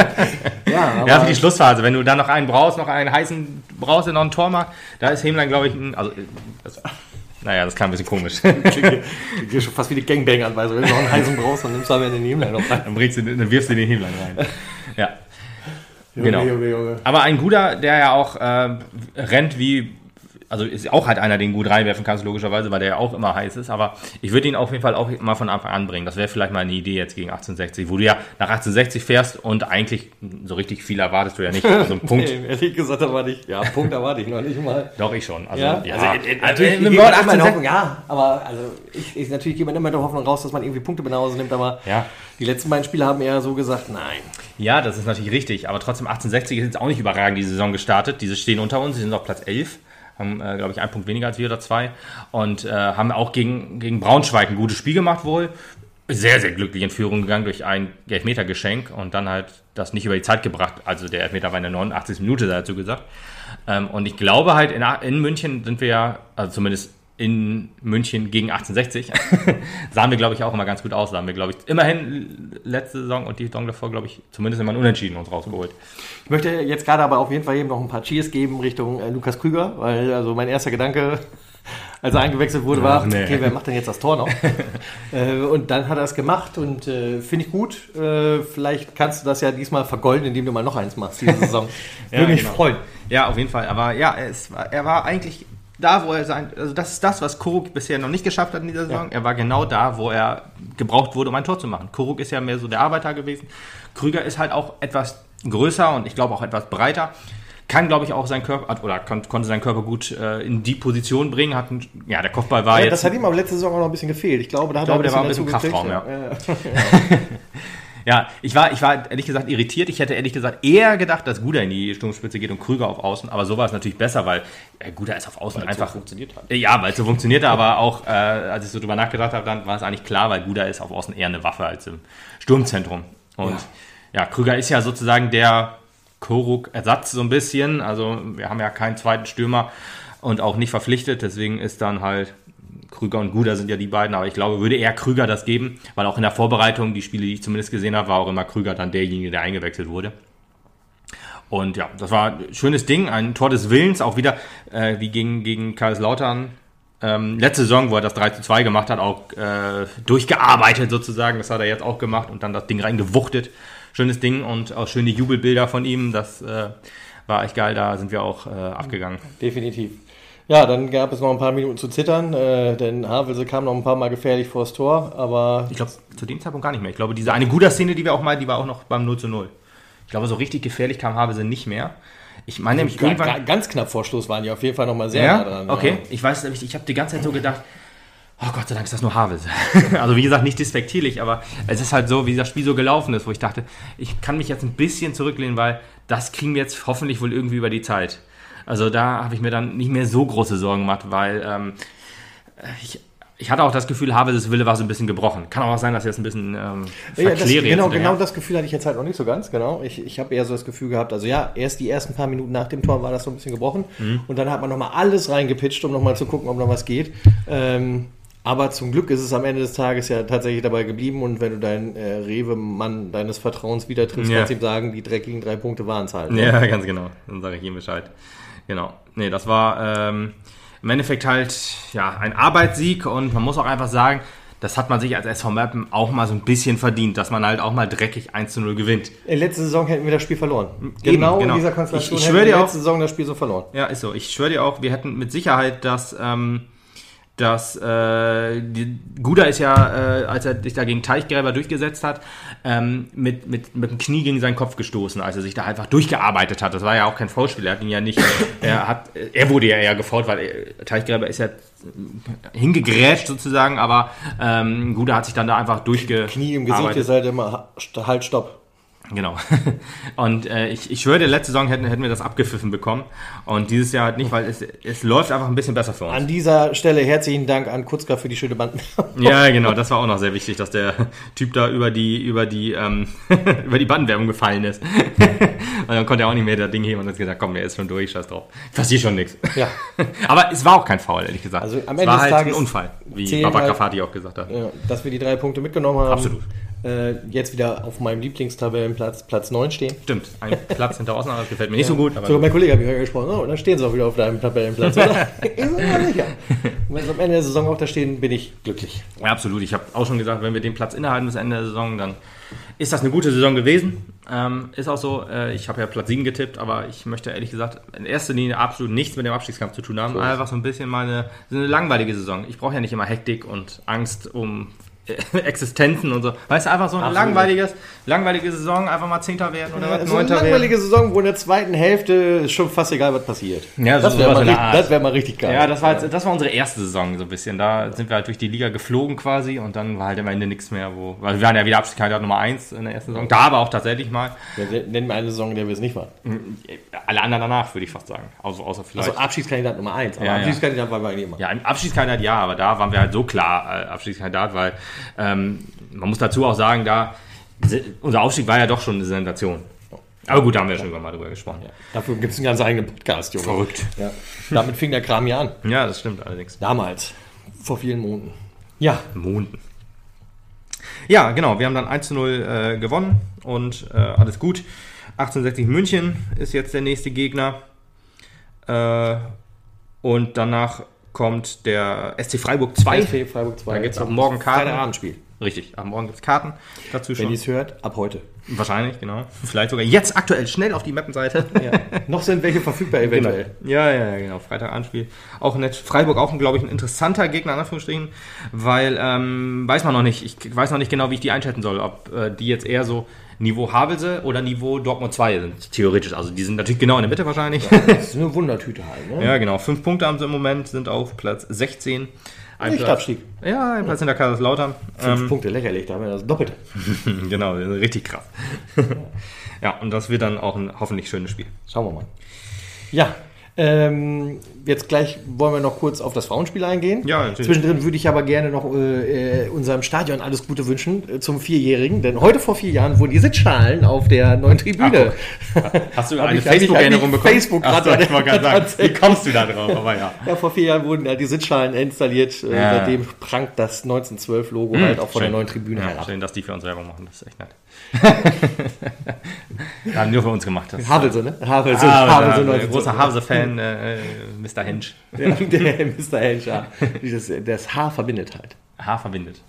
ja, aber Ja, für die Schlussphase, wenn du dann noch einen brauchst, noch einen heißen brauchst, der noch ein Tor macht, da ist Hemlein, glaube ich, ein, also, naja, das klang ein bisschen komisch. <laughs> klingt schon fast wie die Gangbang-Anweisung. Wenn du noch einen heißen brauchst, dann nimmst du aber den Hemlein noch rein. dann, bringst du, dann wirfst du den Hemlein rein. <laughs> Ja. Genau. Junge, Junge, Junge. Aber ein guter, der ja auch äh, rennt wie, also ist auch halt einer, den gut reinwerfen kannst, logischerweise, weil der ja auch immer heiß ist. Aber ich würde ihn auf jeden Fall auch mal von Anfang an bringen. Das wäre vielleicht mal eine Idee jetzt gegen 1860, wo du ja nach 1860 fährst und eigentlich so richtig viel erwartest du ja nicht. Also einen <laughs> Punkt. Nee, ehrlich gesagt, erwarte ich. Ja, Punkt erwarte ich noch nicht mal. Doch, ich schon. Also, Ja, ja, also, äh, äh, natürlich mit dem geht Wort man immer in 1860 Hoffnung, ja, aber also ich, ich natürlich geht man immer in der Hoffnung raus, dass man irgendwie Punkte mit nach Hause nimmt, aber Ja. die letzten beiden Spiele haben eher so gesagt, nein. Ja, das ist natürlich richtig, aber trotzdem 1860 ist jetzt auch nicht überragend die Saison gestartet. Diese stehen unter uns, sie sind auf Platz 11, haben, äh, glaube ich, einen Punkt weniger als wir oder zwei und äh, haben auch gegen, gegen Braunschweig ein gutes Spiel gemacht wohl. Sehr, sehr glücklich in Führung gegangen durch ein Elfmetergeschenk und dann halt das nicht über die Zeit gebracht. Also der Elfmeter war in der 89. Minute dazu gesagt. Ähm, und ich glaube halt, in, in München sind wir ja, also zumindest in München gegen 1860, <laughs> sahen wir, glaube ich, auch immer ganz gut aus. Da haben wir, glaube ich, immerhin letzte Saison und die Saison davor, glaube ich, zumindest immer ein Unentschieden uns rausgeholt. Ich möchte jetzt gerade aber auf jeden Fall eben noch ein paar Cheers geben Richtung äh, Lukas Krüger, weil also mein erster Gedanke, <laughs> als er eingewechselt wurde, war, Ach, nee. okay, wer macht denn jetzt das Tor noch? <laughs> äh, und dann hat er es gemacht und äh, finde ich gut. Äh, vielleicht kannst du das ja diesmal vergolden, indem du mal noch eins machst diese Saison. Ja, Würde mich genau. freuen. Ja, auf jeden Fall. Aber ja, es war, er war eigentlich da, wo er sein. Also, das ist das, was Koruk bisher noch nicht geschafft hat in dieser Saison. Er war genau da, wo er gebraucht wurde, um ein Tor zu machen. Koruk ist ja mehr so der Arbeiter gewesen. Krüger ist halt auch etwas größer und ich glaube auch etwas breiter. Kann, glaube ich, auch seinen Körper, oder kon konnte seinen Körper gut äh, in die Position bringen. Hat ein, ja, der Kopfball war Ja, jetzt. das hat ihm aber letzte Saison auch noch ein bisschen gefehlt. Ich glaube, da hat glaube, er der war ein bisschen dazu gekriegt, Kraftraum, ja. Ja, <laughs> <laughs> ich war, ich war ehrlich gesagt irritiert. Ich hätte ehrlich gesagt eher gedacht, dass Guder in die Sturmspitze geht und Krüger auf Außen. Aber so war es natürlich besser, weil äh, Guder ist auf Außen einfach. funktioniert hat. Ja, weil es so funktionierte, aber auch, äh, als ich so drüber nachgedacht habe, dann war es eigentlich klar, weil Guder ist auf Außen eher eine Waffe als im Sturmzentrum. Und ja, Krüger ist ja sozusagen der Koruk-Ersatz so ein bisschen. Also wir haben ja keinen zweiten Stürmer und auch nicht verpflichtet. Deswegen ist dann halt Krüger und Guder sind ja die beiden, aber ich glaube, würde eher Krüger das geben, weil auch in der Vorbereitung, die Spiele, die ich zumindest gesehen habe, war auch immer Krüger dann derjenige, der eingewechselt wurde. Und ja, das war ein schönes Ding, ein Tor des Willens, auch wieder äh, wie gegen, gegen Kaiserslautern. Ähm, letzte Saison, wo er das 3 zu 2 gemacht hat, auch äh, durchgearbeitet sozusagen. Das hat er jetzt auch gemacht und dann das Ding reingewuchtet. Schönes Ding und auch schöne Jubelbilder von ihm. Das äh, war echt geil, da sind wir auch äh, abgegangen. Definitiv. Ja, dann gab es noch ein paar Minuten zu zittern, äh, denn Havelse kam noch ein paar Mal gefährlich vors Tor, aber Ich glaube, zu dem Zeitpunkt gar nicht mehr. Ich glaube, diese eine gute Szene, die wir auch mal, die war auch noch beim 0 zu 0. Ich glaube, so richtig gefährlich kam Havelse nicht mehr. Ich meine nämlich ga- irgendwann. ga- ganz knapp vor Schluss waren die auf jeden Fall noch mal sehr Ja, nah dran. okay. Ja. Ich weiß nämlich, ich habe die ganze Zeit so gedacht, oh Gott sei Dank ist das nur Havels. <laughs> also wie gesagt, nicht despektierlich, aber es ist halt so, wie das Spiel so gelaufen ist, wo ich dachte, ich kann mich jetzt ein bisschen zurücklehnen, weil das kriegen wir jetzt hoffentlich wohl irgendwie über die Zeit. Also da habe ich mir dann nicht mehr so große Sorgen gemacht, weil ähm, ich, ich hatte auch das Gefühl, Havels Wille war so ein bisschen gebrochen. Kann auch sein, dass jetzt ein bisschen ähm, Ja, das, genau, genau das Gefühl hatte ich jetzt halt auch nicht so ganz, genau. Ich, ich habe eher so das Gefühl gehabt, also ja, erst die ersten paar Minuten nach dem Tor war das so ein bisschen gebrochen Mhm. und dann hat man nochmal alles reingepitcht, um nochmal zu gucken, ob noch was geht. Ähm, aber zum Glück ist es am Ende des Tages ja tatsächlich dabei geblieben und wenn du deinen äh, Rewe-Mann deines Vertrauens wieder triffst, Ja. kannst du ihm sagen, die dreckigen drei Punkte waren es halt. Ja, <laughs> ganz genau. Dann sage ich ihm Bescheid. Genau. Nee, das war ähm, im Endeffekt halt ja ein Arbeitssieg und man muss auch einfach sagen, das hat man sich als SV Mappen auch mal so ein bisschen verdient, dass man halt auch mal dreckig 1 zu 0 gewinnt. Äh, Letzte Saison hätten wir das Spiel verloren. Eben, genau, genau. in dieser Konstellation Ich- ich hätten schwöre wir dir auch- letzte Saison das Spiel so verloren. Ja, ist so. Ich schwöre dir auch, wir hätten mit Sicherheit das, ähm, dass äh, die, Guda ist ja, äh, als er sich da gegen Teichgräber durchgesetzt hat, ähm, mit, mit, mit dem Knie gegen seinen Kopf gestoßen, als er sich da einfach durchgearbeitet hat. Das war ja auch kein Foulspiel, er hat ihn ja nicht, <coughs> er hat, er wurde ja eher gefault, weil äh, Teichgräber ist ja hingegrätscht sozusagen, aber ähm, Guda hat sich dann da einfach durchgearbeitet. Knie im Gesicht ist halt immer halt Stopp. Genau. <laughs> Und äh, ich, ich schwöre, letzte Saison hätten, hätten wir das abgepfiffen bekommen. Und dieses Jahr halt nicht, weil es, es läuft einfach ein bisschen besser für uns. An dieser Stelle herzlichen Dank an Kutzka für die schöne Banden. <laughs> ja, genau, das war auch noch sehr wichtig, dass der Typ da über die, über die, ähm, <laughs> über die Bandenwerbung gefallen ist. und dann konnte er auch nicht mehr das Ding heben und hat gesagt, komm, er ist schon durch, scheiß drauf. Passiert schon nichts. Ja. Aber es war auch kein Foul, ehrlich gesagt. Also am es Ende war des halt Tages ein Unfall, wie zählen Baba halt- Grafati auch gesagt hat. Ja, dass wir die drei Punkte mitgenommen haben. Absolut. Äh, jetzt wieder auf meinem Lieblingstabellenplatz, Platz 9 stehen. Stimmt, ein <laughs> Platz hinter Osnabrück das gefällt mir nicht so gut, aber Sogar mein Kollege hat mich gesprochen, oh, dann stehen sie auch wieder auf deinem Tabellenplatz, oder? ich bin mir sicher. Und wenn sie am Ende der Saison auch da stehen, bin ich glücklich. Ja, absolut. Ich habe auch schon gesagt, wenn wir den Platz innehalten bis Ende der Saison, dann ist das eine gute Saison gewesen. Ähm, ist auch so. Äh, ich habe ja Platz 7 getippt, aber ich möchte ehrlich gesagt in erster Linie absolut nichts mit dem Abstiegskampf zu tun haben. So Einfach so ein bisschen mal eine, so eine langweilige Saison. Ich brauche ja nicht immer Hektik und Angst um <laughs> Existenzen und so. Weißt du, einfach so eine Absolut. langweiliges, langweilige Saison, einfach mal Zehnter werden oder was, so eine Neunter werden. langweilige Saison, wo in der zweiten Hälfte ist schon fast egal, was passiert. Ja, das wäre mal, richtig- wär mal richtig geil. Ja, das war, jetzt, das war unsere erste Saison so ein bisschen. Da sind wir halt durch die Liga geflogen quasi und dann war halt am Ende nichts mehr, wo. Weil wir waren ja wieder Abstiegskandidat Nummer 1 in der ersten Saison. Da aber auch tatsächlich mal. Ja, Nennen wir eine Saison, in der wir es nicht waren. Alle anderen danach, würde ich fast sagen. Außer, außer vielleicht. Also Abschiedskandidat Nummer 1, aber Ja, ja. Abschiedskandidat waren wir eigentlich immer. ja, im Abstiegskandidat ja, aber da waren wir halt so klar äh, Abstiegskandidat, weil ähm, man muss dazu auch sagen, da se- unser Aufstieg war ja doch schon eine Sensation. Aber gut, da haben wir ja schon mal drüber gesprochen. Dafür gibt es einen ganz eigenen Podcast, Junge. Verrückt. Ja. Damit fing der Kram ja an. Ja, das stimmt allerdings. Damals. Vor vielen Monaten. Ja, Monden. Ja, genau. Wir haben dann 1 zu 0 äh, gewonnen und äh, alles gut. 1860 München ist jetzt der nächste Gegner. Äh, und danach kommt der SC Freiburg 2. SC Freiburg 2. Da gibt's ab morgen Karten. Freitagabendspiel. Richtig, ab morgen gibt es Karten dazu Wenn schon. ihr es hört, ab heute. Wahrscheinlich, genau. Vielleicht sogar jetzt aktuell schnell auf die Mappenseite. <laughs> Ja. Noch sind welche verfügbar eventuell. Ja, ja, ja, genau. Freitag Anspiel. Auch nett. Freiburg auch, glaube ich, ein interessanter Gegner, in Anführungsstrichen, weil, ähm, weiß man noch nicht. Ich weiß noch nicht genau, wie ich die einschätzen soll. Ob äh, die jetzt eher so Niveau Havelse oder Niveau Dortmund 2 sind, theoretisch. Also die sind natürlich genau in der Mitte wahrscheinlich. Das ist eine Wundertüte halt. Ne? Ja, genau. Fünf Punkte haben sie im Moment, sind auf Platz 16. Ein Nicht Platz, Abstieg. ja, ein Platz in der Kaiserslautern. Fünf Punkte, lächerlich, da haben wir das Doppelte. <laughs> genau, richtig krass. <laughs> ja, und das wird dann auch ein hoffentlich schönes Spiel. Schauen wir mal. Ja, ähm, jetzt gleich wollen wir noch kurz auf das Frauenspiel eingehen. Ja, natürlich. Zwischendrin würde ich aber gerne noch äh, äh, unserem Stadion alles Gute wünschen äh, zum Vierjährigen, denn heute vor vier Jahren wurden die Sitzschalen auf der neuen Tribüne. Hast du <laughs> eine Facebook-Erinnerung bekommen? Facebook Ach so, gerade- ich gerade sagen, <laughs> wie kommst du da drauf? Aber ja. Ja, vor vier Jahren wurden ja die Sitzschalen installiert. Äh, Ja. Seitdem prangt das 1912-Logo halt auch von der neuen Tribüne ja, herab. Schön, dass die für uns Werbung machen, das ist echt nett. <laughs> Haben nur für uns gemacht. Das Havelse, ne? Havelse, Ah, Havelse der 1912. großer Havelse-Fan, äh, Mr. Hinch. <laughs> Ja, der Mr. Hensch, ja. Das, das Haar verbindet halt. Haar verbindet.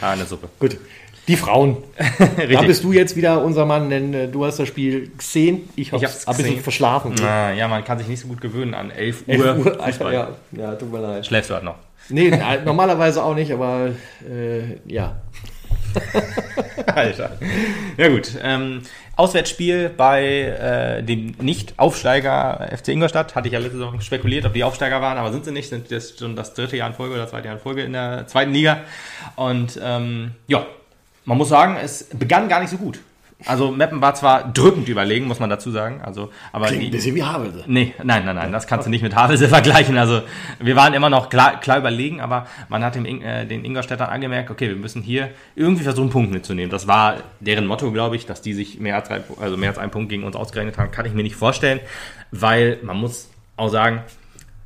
Haar in der Suppe. Gut. Die Frauen. <laughs> Da bist du jetzt wieder unser Mann, denn äh, du hast das Spiel gesehen. Ich habe es ein bisschen verschlafen. Ah, ja, man kann sich nicht so gut gewöhnen an 11 Uhr. 11 Uhr. Alter, ja, ja, tut mir leid. Schläfst du halt noch. Nee, äh, normalerweise auch nicht, aber äh, ja. <laughs> Alter. Ja gut. Ähm, Auswärtsspiel bei äh, dem Nicht-Aufsteiger FC Ingolstadt. Hatte ich ja letzte Saison spekuliert, ob die Aufsteiger waren, aber sind sie nicht. Sind jetzt schon das dritte Jahr in Folge oder zweite Jahr in Folge in der zweiten Liga. Und ähm, ja, man muss sagen, es begann gar nicht so gut. Also Meppen war zwar drückend überlegen, muss man dazu sagen. Also, aber Klingt ein bisschen wie Havelse. Nee, nein, nein, nein, das kannst du nicht mit Havelse <laughs> vergleichen. Also wir waren immer noch klar, klar überlegen, aber man hat dem, äh, den Ingolstädtern angemerkt, okay, wir müssen hier irgendwie versuchen, Punkt mitzunehmen. Das war deren Motto, glaube ich, dass die sich mehr als, drei, also mehr als einen Punkt gegen uns ausgerechnet haben, kann ich mir nicht vorstellen, weil man muss auch sagen,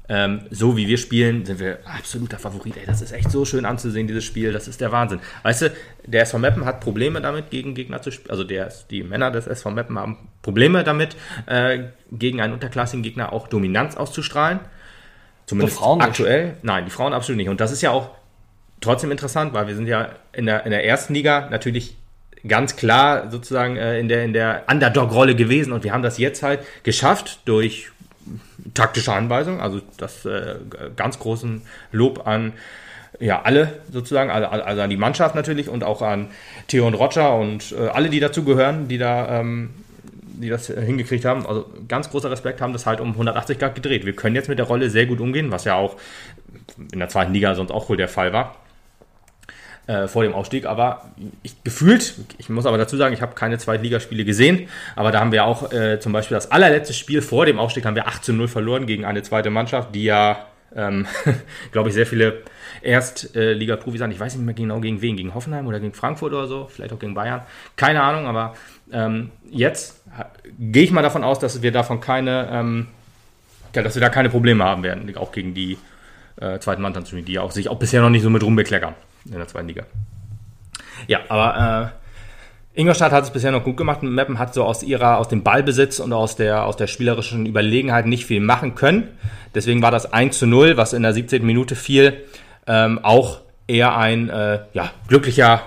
ähm, so wie wir spielen, sind wir absoluter Favorit. Ey, das ist echt so schön anzusehen, dieses Spiel. Das ist der Wahnsinn. Weißt du, der SV Meppen hat Probleme damit, gegen Gegner zu spielen. Also der, die Männer des SV Meppen haben Probleme damit, äh, gegen einen unterklassigen Gegner auch Dominanz auszustrahlen. Zumindest Die Frauen nicht. aktuell. Nein, die Frauen absolut nicht. Und das ist ja auch trotzdem interessant, weil wir sind ja in der, in der ersten Liga natürlich ganz klar sozusagen äh, in der, in der Underdog-Rolle gewesen und wir haben das jetzt halt geschafft durch taktische Anweisung. Also das äh, ganz großen Lob an ja, alle sozusagen, also, an die Mannschaft natürlich und auch an Theo und Roger und äh, alle, die dazu gehören, die da ähm, die das hingekriegt haben. Also ganz großer Respekt, haben das halt um 180 Grad gedreht. Wir können jetzt mit der Rolle sehr gut umgehen, was ja auch in der zweiten Liga sonst auch wohl der Fall war äh, vor dem Aufstieg. Aber ich, gefühlt, ich muss aber dazu sagen, ich habe keine Zweitligaspiele gesehen, aber da haben wir auch äh, zum Beispiel das allerletzte Spiel vor dem Aufstieg haben wir 8 zu 0 verloren gegen eine zweite Mannschaft, die ja, ähm, <laughs> glaube ich, sehr viele Erstliga-Profis an. Ich weiß nicht mehr genau gegen wen, gegen Hoffenheim oder gegen Frankfurt oder so, vielleicht auch gegen Bayern. Keine Ahnung, aber ähm, jetzt gehe ich mal davon aus, dass wir davon keine, ähm, dass wir da keine Probleme haben werden, auch gegen die äh, zweiten Mannschaften, die auch sich auch bisher noch nicht so mit rumbekleckern in der zweiten Liga. Ja, aber äh, Ingolstadt hat es bisher noch gut gemacht. Meppen hat so aus ihrer, aus dem Ballbesitz und aus der, aus der spielerischen Überlegenheit nicht viel machen können. Deswegen war das 1 zu 0, was in der 17. Minute fiel, ähm, auch eher ein äh, ja, glücklicher,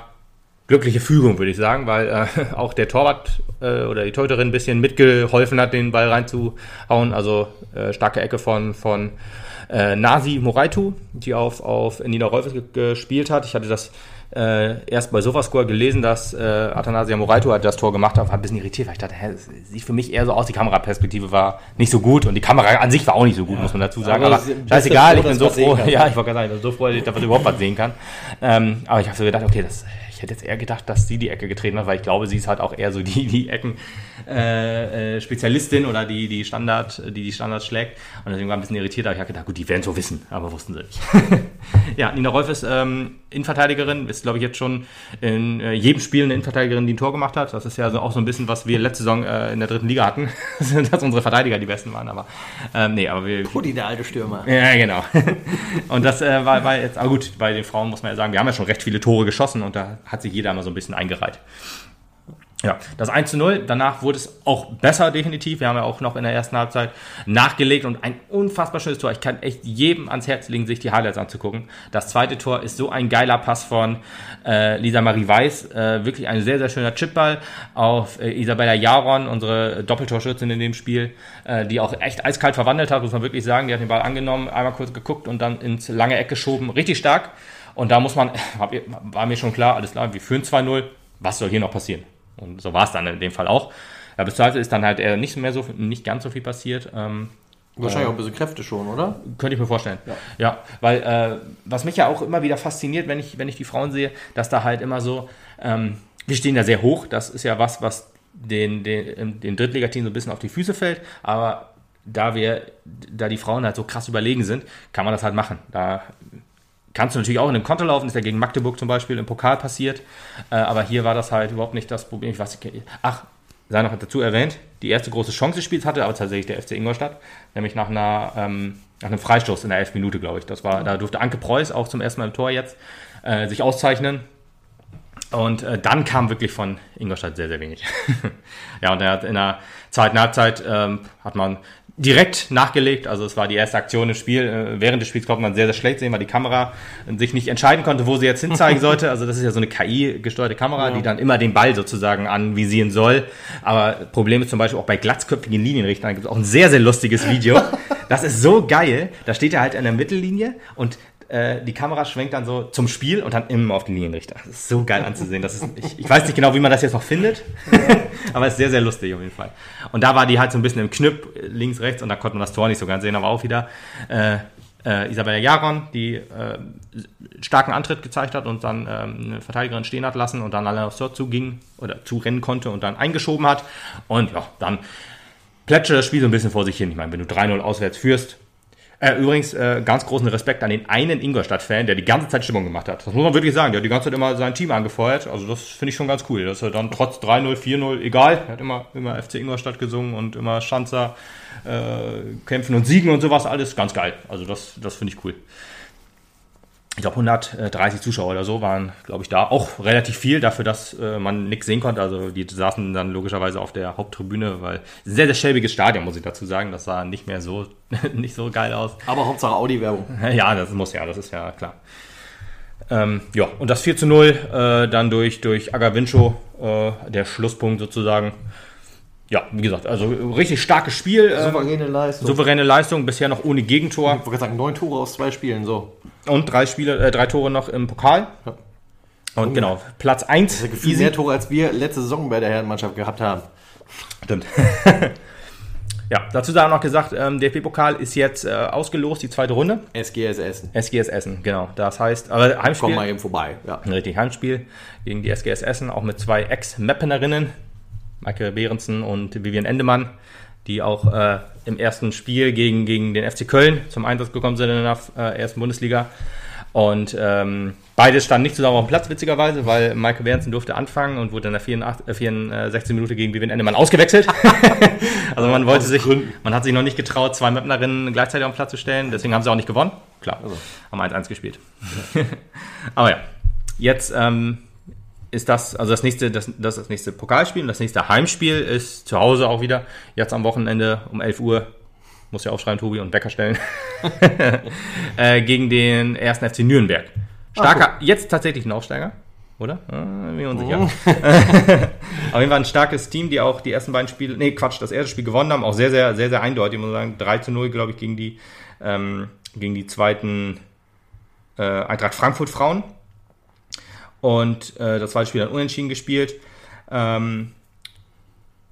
glückliche Fügung, würde ich sagen, weil äh, <laughs> auch der Torwart äh, oder die Torhüterin ein bisschen mitgeholfen hat, den Ball reinzuhauen. Also äh, starke Ecke von, von äh, Nasi Moraitu, die auf, auf Nina Rolfes gespielt hat. Ich hatte das äh, erst bei Sofascore gelesen, dass äh, Athanasia Moraitu hat das Tor gemacht hat, war ein bisschen irritiert, weil ich dachte, hä, das sieht für mich eher so aus, die Kameraperspektive war nicht so gut und die Kamera an sich war auch nicht so gut, ja. muss man dazu sagen. Aber, aber scheißegal, ich bin so froh, <laughs> ja, ich wollte gerade sagen, ich bin so froh, dass ich da überhaupt was sehen kann. Ähm, aber ich habe so gedacht, okay, das ich hätte jetzt eher gedacht, dass sie die Ecke getreten hat, weil ich glaube, sie ist halt auch eher so die, die Ecken-Spezialistin äh, äh, oder die, die Standard, die die Standards schlägt. Und deswegen war ein bisschen irritiert, aber ich habe gedacht, gut, die werden so wissen, aber wussten sie nicht. <laughs> ja, Nina Rolf ist ähm, Innenverteidigerin, ist, glaube ich, jetzt schon in äh, jedem Spiel eine Innenverteidigerin, die ein Tor gemacht hat. Das ist ja so auch so ein bisschen, was wir letzte Saison äh, in der dritten Liga hatten, <laughs> dass unsere Verteidiger die besten waren. Aber ähm, nee, aber wir. Pudi, der alte Stürmer. Ja, genau. <laughs> und das äh, war, war jetzt, aber gut, bei den Frauen muss man ja sagen, wir haben ja schon recht viele Tore geschossen und da hat sich jeder mal so ein bisschen eingereiht. Ja, das 1 zu 0, danach wurde es auch besser definitiv. Wir haben ja auch noch in der ersten Halbzeit nachgelegt und ein unfassbar schönes Tor. Ich kann echt jedem ans Herz legen, sich die Highlights anzugucken. Das zweite Tor ist so ein geiler Pass von äh, Lisa Marie Weiß. Äh, wirklich ein sehr, sehr schöner Chipball auf äh, Isabella Jaron, unsere Doppeltorschützin in dem Spiel, äh, die auch echt eiskalt verwandelt hat, muss man wirklich sagen. Die hat den Ball angenommen, einmal kurz geguckt und dann ins lange Eck geschoben. Richtig stark. Und da muss man, <laughs> war mir schon klar, alles klar, wir führen 2-0. Was soll hier noch passieren? Und so war es dann in dem Fall auch. Ja, bis heute ist dann halt eher nicht mehr so, nicht ganz so viel passiert. Ähm, Wahrscheinlich auch ein bisschen Kräfte schon, oder? Könnte ich mir vorstellen. Ja, ja weil äh, was mich ja auch immer wieder fasziniert, wenn ich, wenn ich die Frauen sehe, dass da halt immer so, ähm, wir stehen da sehr hoch, das ist ja was, was den, den, den Drittligateam so ein bisschen auf die Füße fällt, aber da wir, da die Frauen halt so krass überlegen sind, kann man das halt machen. Da kannst du natürlich auch in einem Konter laufen, ist ja gegen Magdeburg zum Beispiel im Pokal passiert, äh, aber hier war das halt überhaupt nicht das Problem. Ich weiß nicht, ach, sei noch dazu erwähnt, die erste große Chance des Spiels hatte aber tatsächlich der FC Ingolstadt, nämlich nach, einer, ähm, nach einem Freistoß in der 11 Minute, glaube ich. Das war, da durfte Anke Preuß auch zum ersten Mal im Tor jetzt äh, sich auszeichnen. Und äh, dann kam wirklich von Ingolstadt sehr, sehr wenig. <laughs> ja, und er hat in der zweiten Halbzeit ähm, hat man direkt nachgelegt. Also es war die erste Aktion im Spiel. Äh, während des Spiels konnte man sehr, sehr schlecht sehen, weil die Kamera sich nicht entscheiden konnte, wo sie jetzt hinzeigen <laughs> sollte. Also das ist ja so eine KI-gesteuerte Kamera, ja. die dann immer den Ball sozusagen anvisieren soll. Aber Problem ist zum Beispiel auch bei glatzköpfigen Linienrichtern gibt es auch ein sehr, sehr lustiges Video. <laughs> Das ist so geil. Da steht er halt in der Mittellinie und äh, die Kamera schwenkt dann so zum Spiel und dann immer auf den Linienrichter. Das ist so geil anzusehen. Das ist, ich, ich weiß nicht genau, wie man das jetzt noch findet, <laughs> aber es ist sehr, sehr lustig auf jeden Fall. Und da war die halt so ein bisschen im Knüpp, links, rechts, und da konnte man das Tor nicht so ganz sehen, aber auch wieder äh, äh, Isabella Jaron, die äh, starken Antritt gezeigt hat und dann ähm, eine Verteidigerin stehen hat lassen und dann alle aufs Tor zuging oder zurennen konnte und dann eingeschoben hat. Und ja, dann plätschert das Spiel so ein bisschen vor sich hin. Ich meine, wenn du 3-0 auswärts führst, äh, übrigens, äh, ganz großen Respekt an den einen Ingolstadt-Fan, der die ganze Zeit Stimmung gemacht hat. Das muss man wirklich sagen. Der hat die ganze Zeit immer sein Team angefeuert. Also das finde ich schon ganz cool. Dass er dann trotz 3-0, 4-0, egal, er hat immer, immer FC Ingolstadt gesungen und immer Schanzer äh, kämpfen und siegen und sowas. Alles ganz geil. Also das, das finde ich cool ich glaube 130 Zuschauer oder so waren, glaube ich, da. Auch relativ viel dafür, dass äh, man nichts sehen konnte. Also die saßen dann logischerweise auf der Haupttribüne, weil sehr, sehr schäbiges Stadion, muss ich dazu sagen. Das sah nicht mehr so, <laughs> nicht so geil aus. Aber Hauptsache Audi-Werbung. <laughs> Ja, das muss ja, das ist ja klar. Ähm, ja, und das 4 zu 0 äh, dann durch, durch Agavincho, äh, der Schlusspunkt sozusagen. Ja, wie gesagt, also richtig starkes Spiel. ähm, Souveräne Leistung. souveräne Leistung, bisher noch ohne Gegentor. ich wollte sagen, neun Tore aus zwei Spielen, so. Und drei Spiele, äh, drei Tore noch im Pokal. Ja. Und genau, Platz 1. Gefühlt mehr Tore, als wir letzte Saison bei der Herrenmannschaft gehabt haben. Stimmt. <laughs> ja, dazu sei auch noch gesagt, ähm, DFB-Pokal ist jetzt äh, ausgelost, die zweite Runde. SGS Essen. SGS Essen, genau. Das heißt, aber Komm Heimspiel, mal eben vorbei. Ja. ein richtig Heimspiel gegen die SGS Essen, auch mit zwei Ex-Mappenerinnen, Maike Behrensen und Vivian Endemann, die auch äh, im ersten Spiel gegen, gegen den FC Köln zum Einsatz gekommen sind in der äh, ersten Bundesliga. Und ähm, beide standen nicht zusammen auf dem Platz, witzigerweise, weil Maike Behrensen durfte anfangen und wurde in der 84, äh, 64 Minute gegen Vivian Endemann ausgewechselt. <laughs> also man wollte sich, man hat sich noch nicht getraut, zwei Mapnerinnen gleichzeitig auf den Platz zu stellen, deswegen haben sie auch nicht gewonnen. Klar, haben 1-1 gespielt. <laughs> Aber ja, jetzt ähm, ist das, also das nächste, das, das ist das nächste Pokalspiel und das nächste Heimspiel ist zu Hause auch wieder, jetzt am Wochenende um 11 Uhr, muss ja aufschreiben, Tobi, und Wecker stellen, <laughs> äh, gegen den ersten FC Nürnberg. Starker, jetzt tatsächlich ein Aufsteiger, oder? Äh, bin mir unsicher. <laughs> Auf jeden Fall ein starkes Team, die auch die ersten beiden Spiele, nee, Quatsch, das erste Spiel gewonnen haben, auch sehr, sehr, sehr, sehr eindeutig, muss man sagen. 3 zu 0, glaube ich, gegen die, ähm, gegen die zweiten äh, Eintracht Frankfurt Frauen. Und äh, das zweite Spiel dann unentschieden gespielt. Ähm,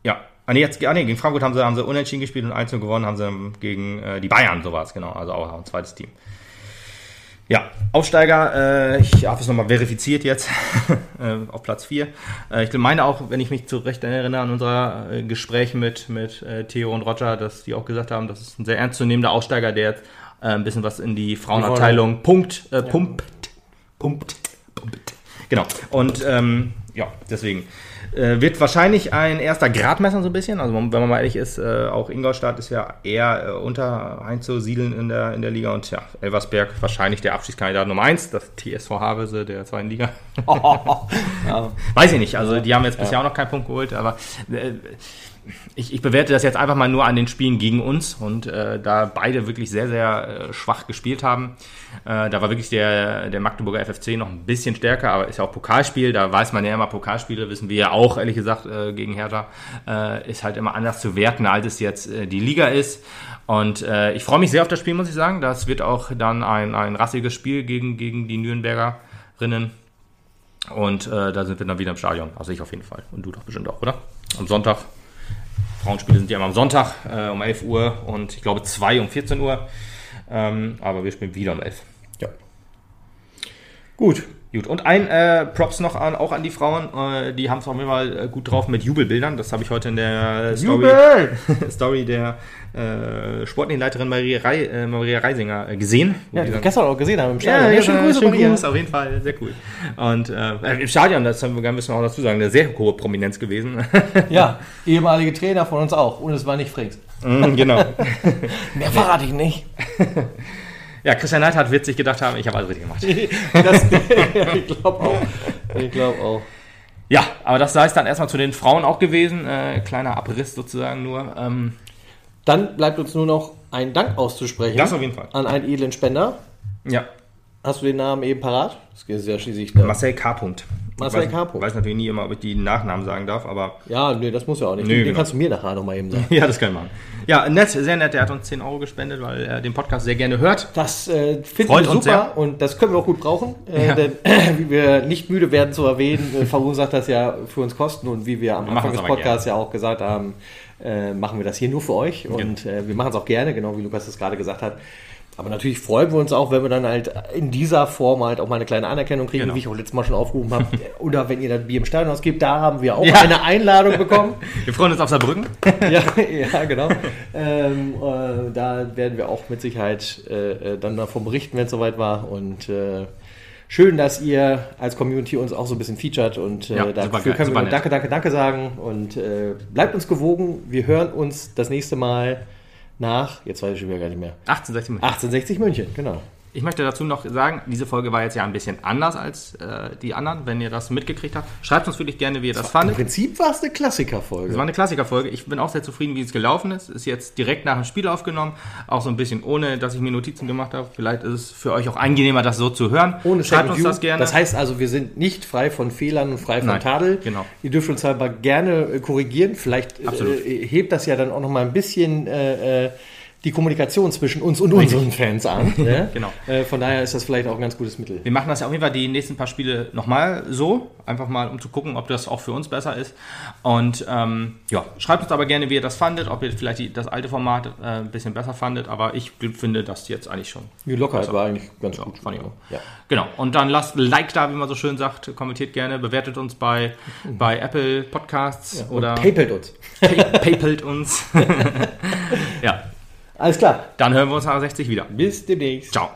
ja, ah, nee, jetzt, ah, nee, gegen Frankfurt haben sie, haben sie unentschieden gespielt und 1 gewonnen haben sie gegen äh, die Bayern, so war es, genau. Also auch ein zweites Team. Ja, Aufsteiger, äh, ich habe es nochmal verifiziert jetzt <laughs> äh, auf Platz 4. Äh, ich meine auch, wenn ich mich zu Recht erinnere an unser äh, Gespräch mit, mit äh, Theo und Roger, dass die auch gesagt haben, das ist ein sehr ernstzunehmender Aufsteiger, der jetzt äh, ein bisschen was in die Frauenabteilung pumpt, äh, pumpt, pumpt, pumpt. Genau. Und ähm, ja, deswegen äh, wird wahrscheinlich ein erster Gradmesser so ein bisschen. Also wenn man mal ehrlich ist, äh, auch Ingolstadt ist ja eher äh, unter einzusiedeln in der, in der Liga und ja, Elversberg wahrscheinlich der Abschiedskandidat Nummer 1, das TSV Havelse der zweiten Liga. <laughs> ja. Weiß ich nicht, also die haben jetzt bisher auch noch keinen Punkt geholt, aber äh, ich, ich bewerte das jetzt einfach mal nur an den Spielen gegen uns und äh, da beide wirklich sehr, sehr äh, schwach gespielt haben. Äh, da war wirklich der, der Magdeburger FFC noch ein bisschen stärker, aber ist ja auch Pokalspiel, da weiß man ja immer, Pokalspiele wissen wir ja auch, ehrlich gesagt, äh, gegen Hertha, äh, ist halt immer anders zu werten, als es jetzt äh, die Liga ist. Und äh, ich freue mich sehr auf das Spiel, muss ich sagen. Das wird auch dann ein, ein rassiges Spiel gegen, gegen die Nürnbergerinnen. Und äh, da sind wir dann wieder im Stadion. Also ich auf jeden Fall. Und du doch bestimmt auch, oder? Am Sonntag. Frauenspiele sind ja immer am Sonntag äh, um 11 Uhr und ich glaube 2 um 14 Uhr. Ähm, aber wir spielen wieder um 11. ja. Gut. Gut, und ein äh, Props noch an, auch an die Frauen. Äh, die haben es auf jeden Fall äh, gut drauf mit Jubelbildern. Das habe ich heute in der Story, <laughs> Story der äh, Sportleiterin Maria, Rei, äh, Maria Reisinger äh, gesehen. Ja, die wir gestern auch gesehen haben im Ja, Stadion. ja, schöne schönen Grüße, Maria. Gruß, auf jeden Fall, sehr cool. Und im Stadion, das haben wir, müssen wir auch dazu sagen, eine sehr hohe Prominenz gewesen. <laughs> Ja, ehemalige Trainer von uns auch. Und es war nicht Frings. Mm, genau. <laughs> Mehr verrate ich nicht. Ja, Christian Neidhardt wird sich gedacht haben, ich habe alles richtig gemacht. <laughs> Das, <laughs> ich glaube auch. Ich glaube auch. Ja, aber das sei es dann erstmal zu den Frauen auch gewesen. Äh, kleiner Abriss sozusagen nur. Ähm, Dann bleibt uns nur noch einen Dank auszusprechen. Das auf jeden Fall. An einen edlen Spender. ja, Hast du den Namen eben parat? Das ist ja schließlich. Ne? Marcel K. Punkt. Marcel ich weiß, Punkt. weiß natürlich nie immer, ob ich die Nachnamen sagen darf, aber Ja, nee, das muss ja auch nicht. Nee, den genau. kannst du mir nachher nochmal eben sagen. <laughs> ja, das können wir machen. Ja, nett, sehr nett. Der hat uns 10 Euro gespendet, weil er den Podcast sehr gerne hört. Das äh, finden wir super sehr. und das können wir auch gut brauchen. Äh, Ja. Denn wie wir nicht müde werden zu erwähnen, äh, verursacht das ja für uns Kosten und wie wir am Wir Anfang des Podcasts ja auch gesagt haben, äh, machen wir das hier nur für euch und äh, wir machen es auch gerne, genau wie Lukas das gerade gesagt hat. Aber natürlich freuen wir uns auch, wenn wir dann halt in dieser Form halt auch mal eine kleine Anerkennung kriegen, Genau. wie ich auch letztes Mal schon aufgerufen habe. <laughs> Oder wenn ihr das Bier im Stadion ausgibt, da haben wir auch Ja. eine Einladung <laughs> bekommen. Wir freuen uns auf Saarbrücken. <laughs> ja, ja, genau. Ähm, äh, da werden wir auch mit Sicherheit äh, dann davon berichten, wenn es soweit war. Und äh, schön, dass ihr als Community uns auch so ein bisschen featured und äh, Ja, dafür geil, können wir. Danke, Danke, Danke sagen. Und äh, bleibt uns gewogen. Wir hören uns das nächste Mal nach, jetzt weiß ich schon wieder gar nicht mehr, 1860 Minuten. 1860 München, genau. Ich möchte dazu noch sagen, diese Folge war jetzt ja ein bisschen anders als äh, die anderen, wenn ihr das mitgekriegt habt. Schreibt uns wirklich gerne, wie ihr das Im fandet. Prinzip war es eine Klassikerfolge. Es war eine Klassikerfolge. Ich bin auch sehr zufrieden, wie es gelaufen ist. Ist jetzt direkt nach dem Spiel aufgenommen. Auch so ein bisschen ohne, dass ich mir Notizen gemacht habe. Vielleicht ist es für euch auch angenehmer, das so zu hören. Ohne Schreibt Second uns View. das gerne. Das heißt also, wir sind nicht frei von Fehlern und frei von Nein, Tadel. genau. Ihr dürft uns aber gerne äh, korrigieren. Vielleicht äh, hebt das ja dann auch noch mal ein bisschen äh, äh, die Kommunikation zwischen uns und unseren Fans an. <laughs> ne? Genau. Äh, von daher ist das vielleicht auch ein ganz gutes Mittel. Wir machen das ja auf jeden Fall die nächsten paar Spiele nochmal so. Einfach mal, um zu gucken, ob das auch für uns besser ist. Und ähm, ja, schreibt uns aber gerne, wie ihr das fandet. Ob ihr vielleicht die, das alte Format äh, ein bisschen besser fandet. Aber ich finde das jetzt eigentlich schon. Die Lockerheit war eigentlich ganz Ja, gut. fand ich auch. Ja. Genau. Und dann lasst ein Like da, wie man so schön sagt. Kommentiert gerne. Bewertet uns bei, <laughs> bei Apple Podcasts oder Und PayPal uns. <laughs> pay, PayPalt uns. ja. Alles klar. Dann hören wir uns nach 60 wieder. Bis demnächst. Ciao.